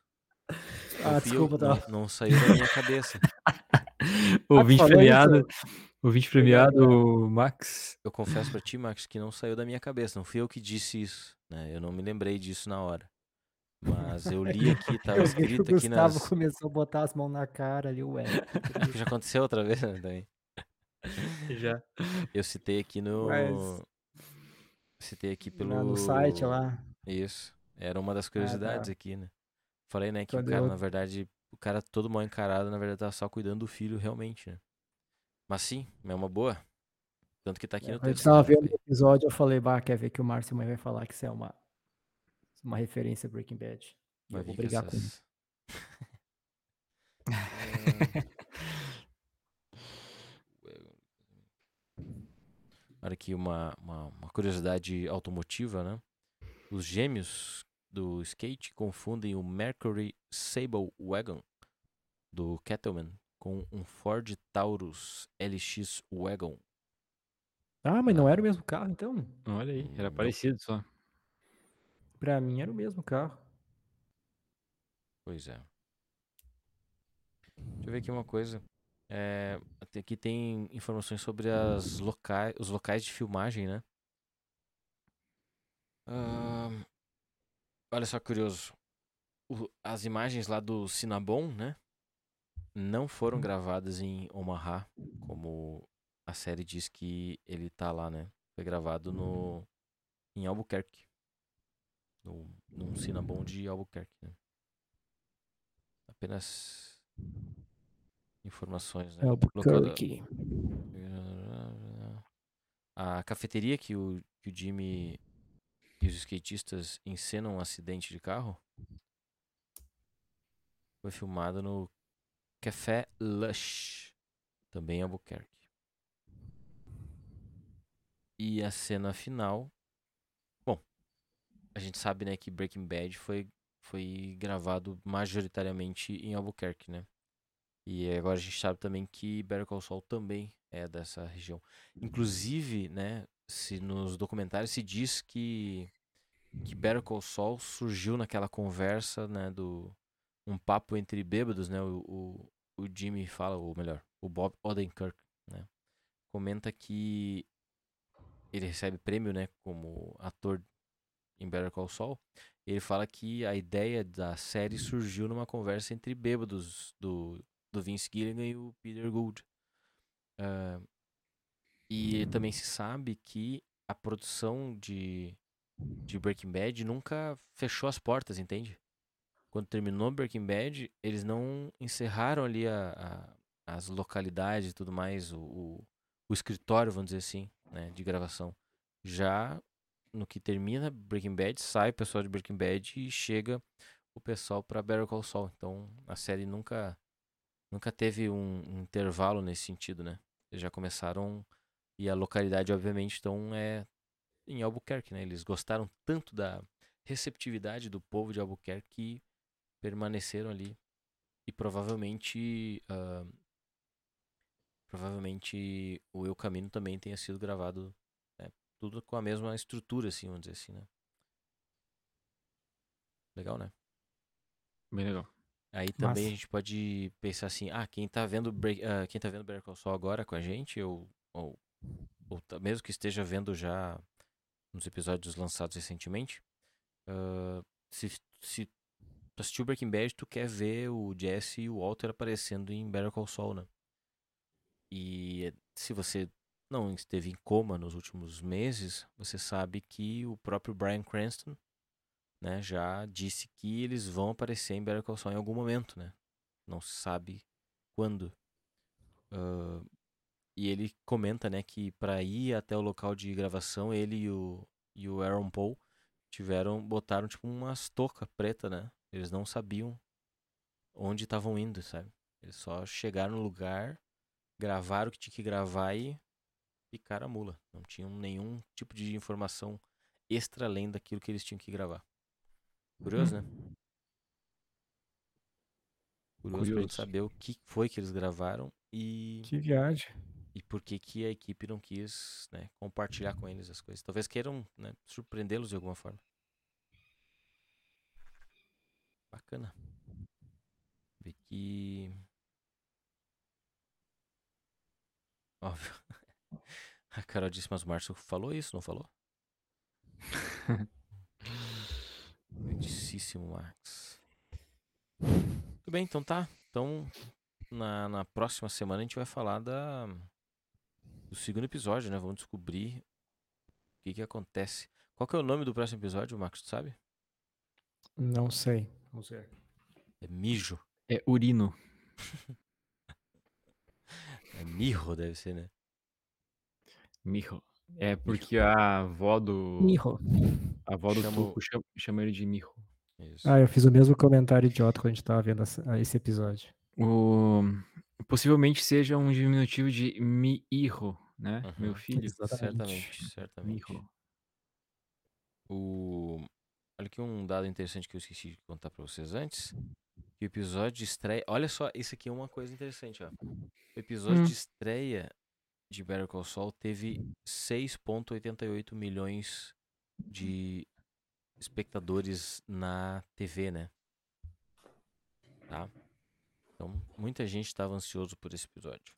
Não Ah, eu- desculpa, não, tá. não saiu da minha cabeça. Ouvinte falou premiado. isso? Ouvinte premiado, Max. Eu confesso pra ti, Max, que não saiu da minha cabeça. Não fui eu que disse isso, né? Eu não me lembrei disso na hora. Mas eu li aqui, tava que o escrito aqui Gustavo nas... começou a botar as mãos na cara ali, ué. Que já aconteceu outra vez, né, também. Já. Eu citei aqui no... Mas- Citei aqui pelo... Lá no site lá. Isso. Era uma das curiosidades tá. aqui, né? Falei, né, que Quando o cara, eu- na verdade, o cara todo mal encarado, na verdade, tava só cuidando do filho realmente, né? Mas sim, é uma boa. Tanto que tá aqui É, no quando eu texto. estava né? vendo o episódio, eu falei, bah, quer ver que o Márcio amanhã vai falar que isso é uma, uma referência a Breaking Bad. Vai eu vou brigar essas- É, Olha aqui uma, uma, uma curiosidade automotiva, né? Os gêmeos do skate confundem o Mercury Sable Wagon do Kettleman com um Ford Taurus LX Wagon. Ah, mas não era o mesmo carro, então? Olha aí, era parecido só. Pra mim era o mesmo carro. Pois é. Deixa eu ver aqui uma coisa. É, aqui tem informações sobre as locais, os locais de filmagem, né? Olha só curioso. O- as imagens lá do Cinnabon, né? Não foram Hum. gravadas em Omaha, como a série diz que ele tá lá, né? Foi gravado no em Albuquerque. No, num Cinnabon de Albuquerque, né? Apenas informações, né? Albuquerque. A cafeteria que o, que o Jimmy e os skatistas encenam um acidente de carro foi filmada no Café Lush, também em Albuquerque. E a cena final. A gente sabe né, que Breaking Bad foi, foi gravado majoritariamente em Albuquerque, né? E agora a gente sabe também que Better Call Saul também é dessa região. Inclusive, né, se nos documentários se diz que que Better Call Saul surgiu naquela conversa, né, do um papo entre bêbados, né, o, o, o Jimmy fala, ou melhor, o Bob Odenkirk, né, comenta que ele recebe prêmio, né, como ator em Better Call Saul. Ele fala que a ideia da série surgiu numa conversa entre bêbados do, do Vince Gilligan e o Peter Gould. Ah, e também se sabe que a produção de, de Breaking Bad nunca fechou as portas, entende? Quando terminou Breaking Bad, eles não encerraram ali a, a- as localidades e tudo mais, o, o, o escritório, vamos dizer assim, né, de gravação. Já no que termina Breaking Bad, sai o pessoal de Breaking Bad e chega o pessoal para Better Call Saul. Então a série nunca nunca teve um, um intervalo nesse sentido, né? Eles já começaram e a localidade, obviamente, então é em Albuquerque, né? Eles gostaram tanto da receptividade do povo de Albuquerque que permaneceram ali e provavelmente ah, provavelmente o Eu Caminho também tenha sido gravado tudo com a mesma estrutura, assim, vamos dizer assim, né? Legal, né? Bem legal. Aí também Massa. a gente pode pensar assim, ah, quem tá vendo Break, ah, quem tá vendo Better Call Saul agora com a gente, ou, ou, ou tá- mesmo que esteja vendo já nos episódios lançados recentemente, ah, se, se tu assistiu Breaking Bad, tu quer ver o Jesse e o Walter aparecendo em Better Call Saul, né? E se você não esteve em coma nos últimos meses, você sabe que o próprio Bryan Cranston né, já disse que eles vão aparecer em Better Call Saul em algum momento, né? Não se sabe quando. Ah, e ele comenta, né, que para ir até o local de gravação, ele e o, e o Aaron Paul tiveram, botaram tipo umas touca preta, né? Eles não sabiam onde estavam indo, sabe? Eles só chegaram no lugar, gravaram o que tinha que gravar e picaram a mula. Não tinham nenhum tipo de informação extra além daquilo que eles tinham que gravar. Curioso, né? Curioso, pra Curioso. saber o que foi que eles gravaram e, Que viagem. e por que, que a equipe não quis né, compartilhar com eles as coisas. Talvez queiram né, surpreendê-los de alguma forma. Bacana. Ver que. Óbvio. A Carol disse, mas o Márcio falou isso, não falou? Grandíssimo Max. Tudo bem, então tá. Então, na, na próxima semana a gente vai falar da, do segundo episódio, né? Vamos descobrir o que que acontece. Qual que é o nome do próximo episódio, Marcos, tu sabe? Não sei. Vamos ver. É Mijo. É urino. É Mirro, deve ser, né? Miho. É porque a avó do. Miho. A avó do Chama o- Tuco chama, chama ele de Miho. Isso. Ah, eu fiz o mesmo comentário idiota quando a gente tava vendo essa- esse episódio. O... Possivelmente seja um diminutivo de Miho, né? Uhum. Meu filho. Exatamente. Certamente, certamente. Miho. O... Olha aqui um dado interessante que eu esqueci de contar pra vocês antes. Que o episódio de estreia. Olha só, isso aqui é uma coisa interessante, ó. O episódio Hum. de estreia de Better Call Saul teve 6,88 milhões de espectadores na TV, né? Tá? Então, muita gente estava ansioso por esse episódio.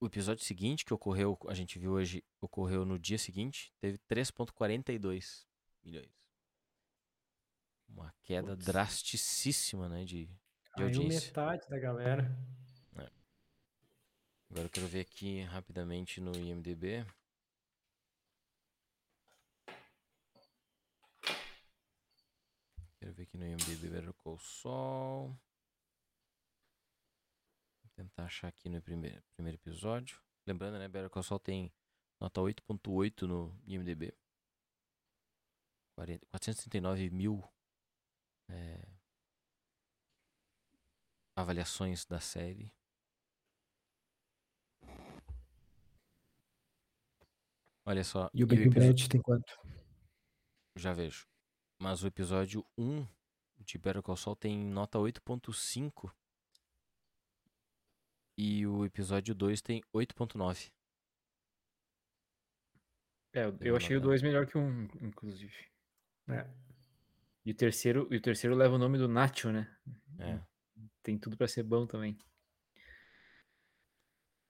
O episódio seguinte que ocorreu, a gente viu hoje, ocorreu no dia seguinte, teve 3.42 milhões. Uma queda Putz. drasticíssima, né, de, de Caiu audiência. metade da galera. Agora eu quero ver aqui rapidamente no IMDB. Quero ver aqui no IMDB Better Call Saul. Vou tentar achar aqui no primeiro, primeiro episódio. Lembrando, né, Better Call Saul tem nota 8.8 no IMDB. 40 439 mil é, avaliações da série. Olha só. E o Breaking Bad tem quanto? Já vejo. Mas o episódio 1 de Better Call Saul tem nota 8.5. E o episódio 2 tem 8.9. É, eu- achei o nota. 2 melhor que o 1, inclusive. É. E o terceiro, e o terceiro leva o nome do Nacho, né? É, Tem tudo pra ser bom também.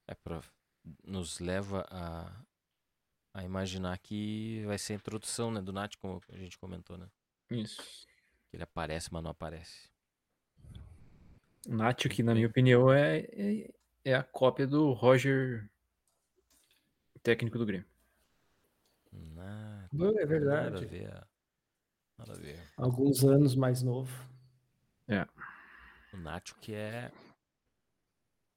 é pra, nos leva a, a imaginar que vai ser a introdução né, do Nath, como a gente comentou, né? Isso. Que ele aparece, mas não aparece. O Nacho, que na minha opinião é, é, é a cópia do Roger, técnico do Grêmio. Nada, É nada a verdade. ver. Nada a ver. Alguns anos mais novo. O Nacho que é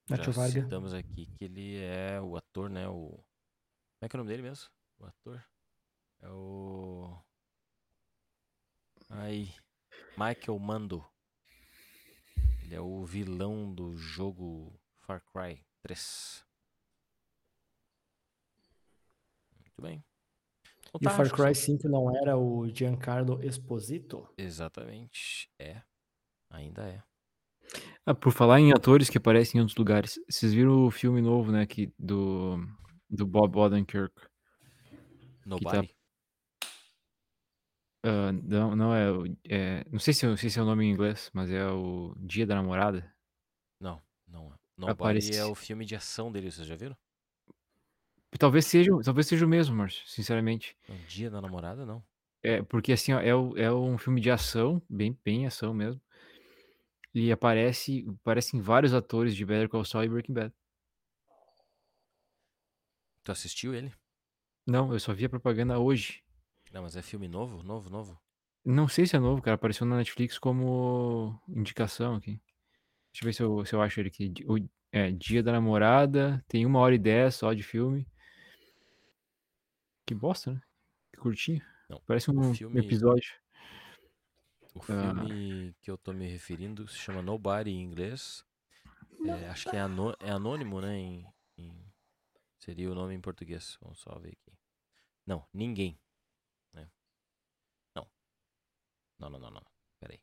Nacho Já Varga. citamos aqui que ele é o ator, né? O... Como é que é o nome dele mesmo? O ator? É o. Aí. Michael Mando. Ele é o vilão do jogo Far Cry 3. Muito bem. Então E o tá, Far Cry só- 5 não era o Giancarlo Esposito? Exatamente. É. Ainda é. Ah, por falar em atores que aparecem em outros lugares, vocês viram o filme novo, né, que, do, do Bob Odenkirk? Nobody? Ah, não, não é, é- Não sei se, eu- se esse é o nome em inglês, mas é o Dia da Namorada. Não, não é. Nobody Aparece- é o filme de ação dele, vocês já viram? Talvez seja, talvez seja o mesmo, Márcio, sinceramente. Não, Dia da Namorada, não. É, porque assim, ó, é, é um filme de ação, bem, bem ação mesmo. E aparece, aparecem vários atores de Better Call Saul e Breaking Bad. Tu assistiu ele? Não, eu só vi a propaganda hoje. Não, mas é filme novo? Novo, novo? Não sei se é novo, cara. Apareceu na Netflix como indicação aqui. Deixa eu ver se eu, se eu acho ele aqui. O, é, Dia da Namorada. Tem uma hora e dez só de filme. Que bosta, né? Que curtinho. Não, Parece um filme- episódio. O Ah. filme que eu tô me referindo se chama Nobody em inglês. É, acho que é, anô- é anônimo, né? Em, em- Seria o nome em português. Vamos só ver aqui. Não, ninguém. né? Não. Não, não, não, não. Peraí.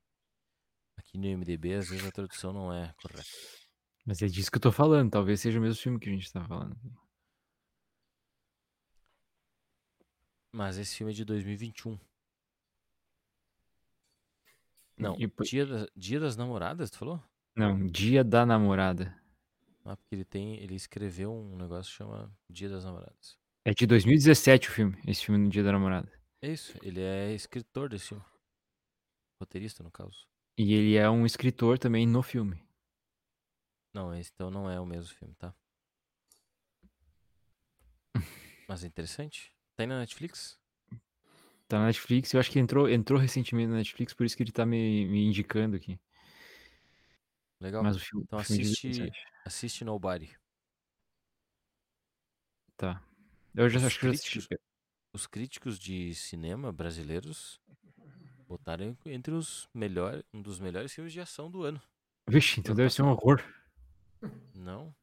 Aqui no MDB, às vezes a tradução não é correta. Mas é disso que eu tô falando. Talvez seja o mesmo filme que a gente tá falando. Mas esse filme é de 2021. Não, E Dia, das- Dia das Namoradas, tu falou? Não, Dia da Namorada. Ah, porque ele tem. Ele escreveu um negócio que chama Dia das Namoradas. É de 2017 o filme. Esse filme no Dia da Namorada. É isso, ele é escritor desse filme. Roteirista, no caso. E ele é um escritor também no filme. Não, esse então não é o mesmo filme, tá? Mas é interessante. Tá aí na Netflix? Tá na Netflix. Eu acho que entrou, entrou recentemente na Netflix, por isso que ele tá me, me indicando aqui. Legal. Mas o filme, Então o filme de assiste- 2017. Assiste Nobody. tá. Eu já Os acho que já assisti. Os críticos de cinema brasileiros botaram entre os melhores, um dos melhores filmes de ação do ano. Vixe, então deve ser um horror. Não?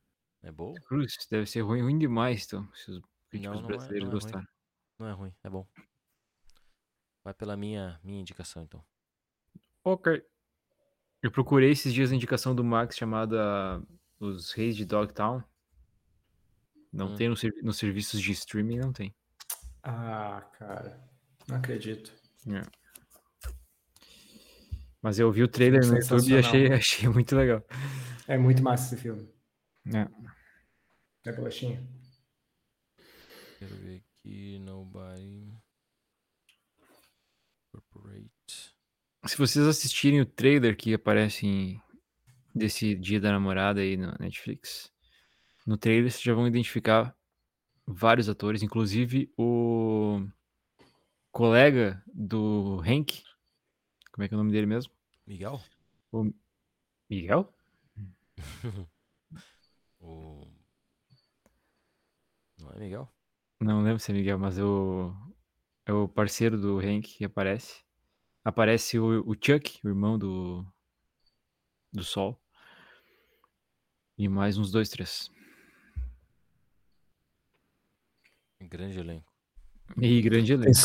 É bom? Cruz, deve ser ruim, ruim demais, então, se os críticos não é- brasileiros não é ruim. gostaram. Não é ruim, é bom. Vai pela minha, minha indicação, então. Ok. Eu procurei esses dias a indicação do Max chamada Os Reis de Dogtown. Não Hum. tem nos servi- nos serviços de streaming, não tem. Ah, cara. Não acredito. Mas eu vi o trailer no YouTube e achei, achei muito legal. É muito massa esse filme. É. É bolachinha? Quero ver aqui, Nobody. Corporate. Se vocês assistirem o trailer que aparece em- desse Dia da Namorada aí na Netflix, no trailer vocês já vão identificar vários atores, inclusive o colega do Hank. Como é que é o nome dele mesmo? Miguel? Miguel? O... Não é Miguel? Não lembro se é Miguel, mas é o, é o parceiro do Hank que aparece. Aparece o, o Chuck, o irmão do, do Sol. E mais uns dois, três. Grande elenco. E grande elenco.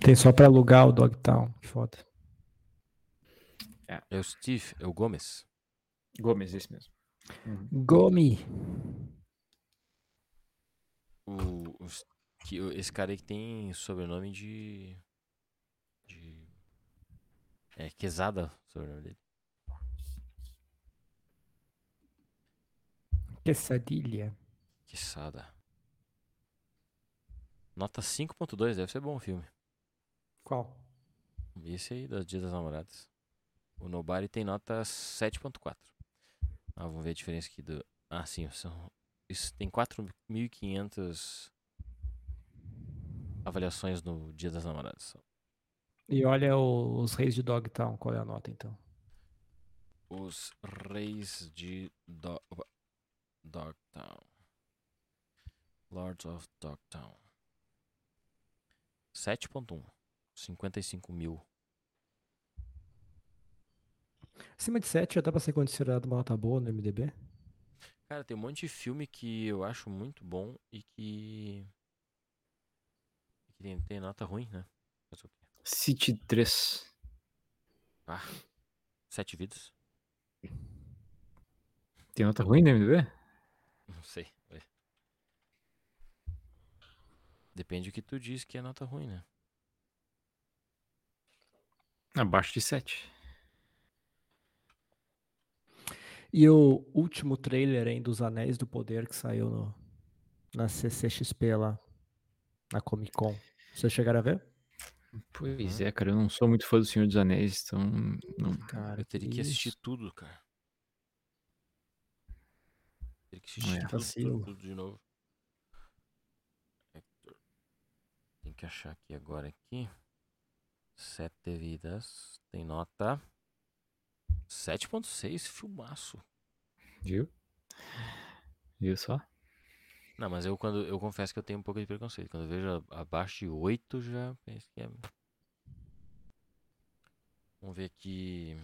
tem só pra alugar o Dogtown. Que foda. É o Steve, é o Gomes. Gomes, esse mesmo. Gomi. O, que, esse cara aí que tem sobrenome de. de. É, Quesada, o sobrenome dele. Quesadilha. Quesada. Nota 5.2, deve ser bom o filme. Qual? Esse aí, das Dia das Namoradas. O Nobody tem nota 7.4. Ah, vamos ver a diferença aqui do. Ah, sim, são. Isso tem 4.500 avaliações no Dia das Namoradas. E olha o- os reis de Dogtown. Qual é a nota, então? Os Reis de Do Dogtown. Lords of Dogtown. 7.1. 55 mil. Acima de 7 já dá pra ser considerado uma nota boa no MDB? Cara, tem um monte de filme que eu acho muito bom e que. que tem, tem nota ruim, né? Fazer o quê? City 3. Ah, Sete Vidas? Tem nota ruim no MDB? Não sei. ué. Depende do que tu diz que é nota ruim, né? Abaixo de 7. E o último trailer hein, dos Anéis do Poder que saiu no, na CCXP lá, na Comic Con. Vocês chegaram a ver? Pois Uhum. é, cara, eu não sou muito fã do Senhor dos Anéis, então. Não... Cara, Eu teria que assistir isso. tudo, cara. Teria que assistir É. tudo, tudo, tudo de novo. Hector. Tem que achar aqui agora aqui. Sete vidas. Tem nota 7.6, filmaço. Viu? Viu só? Não, mas eu quando eu confesso que eu tenho um pouco de preconceito. Quando eu vejo abaixo de 8 já penso que é. Vamos ver aqui.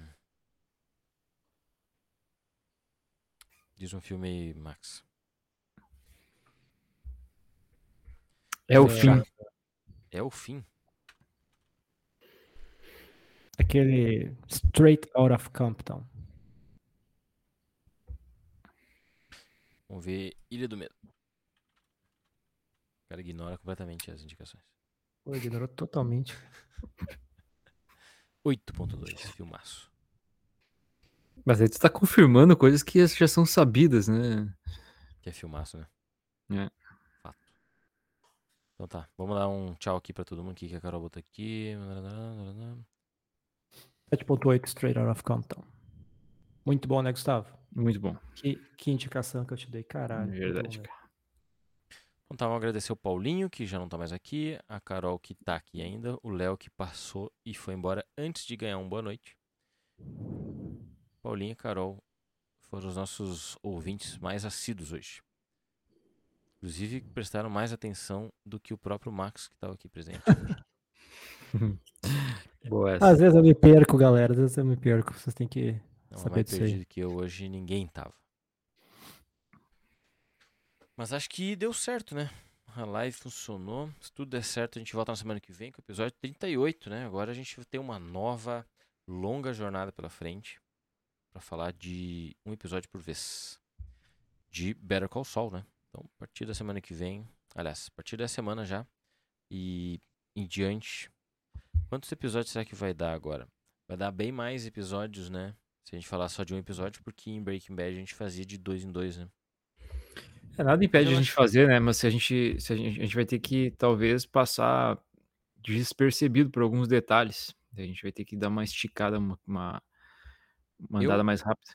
Diz um filme aí, Max. É o É. fim. É o fim. Aquele Straight Out of Compton. Vamos ver Ilha do Medo. O cara ignora completamente as indicações. Pô, ignorou totalmente. 8.2, filmaço. Mas aí tu tá confirmando coisas que já são sabidas, né? Que é filmaço, né? É. Fato. Então tá, vamos dar um tchau aqui pra todo mundo. O que a Carol botou aqui? 7.8 Straight Out of Compton. Muito bom, né, Gustavo? Muito bom. Que, que indicação que eu te dei, caralho. bom Verdade, mesmo. cara. Então tá, vamos agradecer o Paulinho, que já não tá mais aqui, a Carol, que tá aqui ainda, o Léo, que passou e foi embora antes de ganhar um boa noite. Paulinho e Carol foram os nossos ouvintes mais assíduos hoje. Inclusive, prestaram mais atenção do que o próprio Max, que estava aqui presente. Boa essa. Às vezes eu me perco, galera. Às vezes eu me perco. Vocês têm que Não, saber mais disso perdido aí. que eu hoje, ninguém tava. Mas acho que deu certo, né? A live funcionou. Se tudo der certo, a gente volta na semana que vem com o episódio 38, né? Agora a gente tem uma nova, longa jornada pela frente para falar de um episódio por vez de Better Call Saul, né? Então, a partir da semana que vem, aliás, a partir da semana já e em diante, quantos episódios será que vai dar agora? Vai dar bem mais episódios, né? Se a gente falar só de um episódio, porque em Breaking Bad a gente fazia de dois em dois, né? É, nada impede a gente fazer, né? Mas se a gente, se a gente, a gente vai ter que talvez passar despercebido por alguns detalhes. A gente vai ter que dar uma esticada, uma, uma, uma Eu- mais rápida.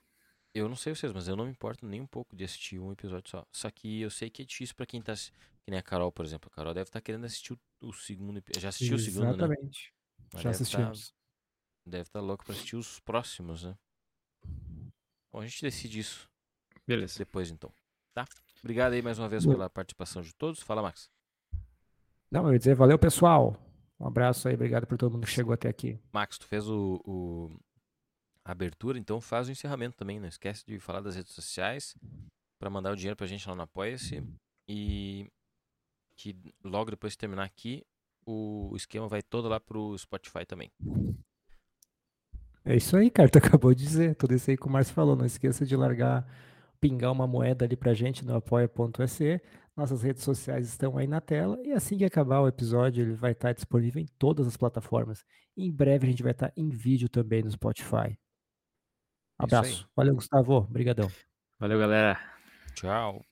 Eu não sei vocês, mas eu não me importo nem um pouco de assistir um episódio só. Só que eu sei que é difícil pra quem tá. Que nem a Carol, por exemplo. A Carol deve estar querendo assistir o, o segundo episódio. Já assistiu o segundo, né? Exatamente. Já tá- assistimos. deve estar louco pra assistir os próximos, né? Bom, a gente decide isso Beleza. depois então. Tá? Obrigado aí mais uma vez pela participação de todos. Fala, Max. Não, eu ia dizer valeu, pessoal. Um abraço aí, obrigado por todo mundo que chegou até aqui. Max, tu fez o, o- abertura, então faz o encerramento também. Não esquece de falar das redes sociais para mandar o dinheiro pra gente lá no Apoia-se. E que logo depois de terminar aqui, o esquema vai todo lá pro Spotify também. É isso aí, cara. Tu acabou de dizer. Tudo isso aí que o Márcio falou. Não esqueça de largar, pingar uma moeda ali pra gente no apoia.se. Nossas redes sociais estão aí na tela. E assim que acabar o episódio, ele vai estar disponível em todas as plataformas. Em breve a gente vai estar em vídeo também no Spotify. Aí. Abraço. Valeu, Gustavo. Obrigadão. Valeu, galera. Tchau.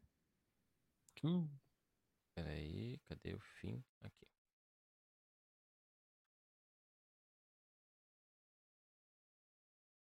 Peraí, cadê o fim? Aqui.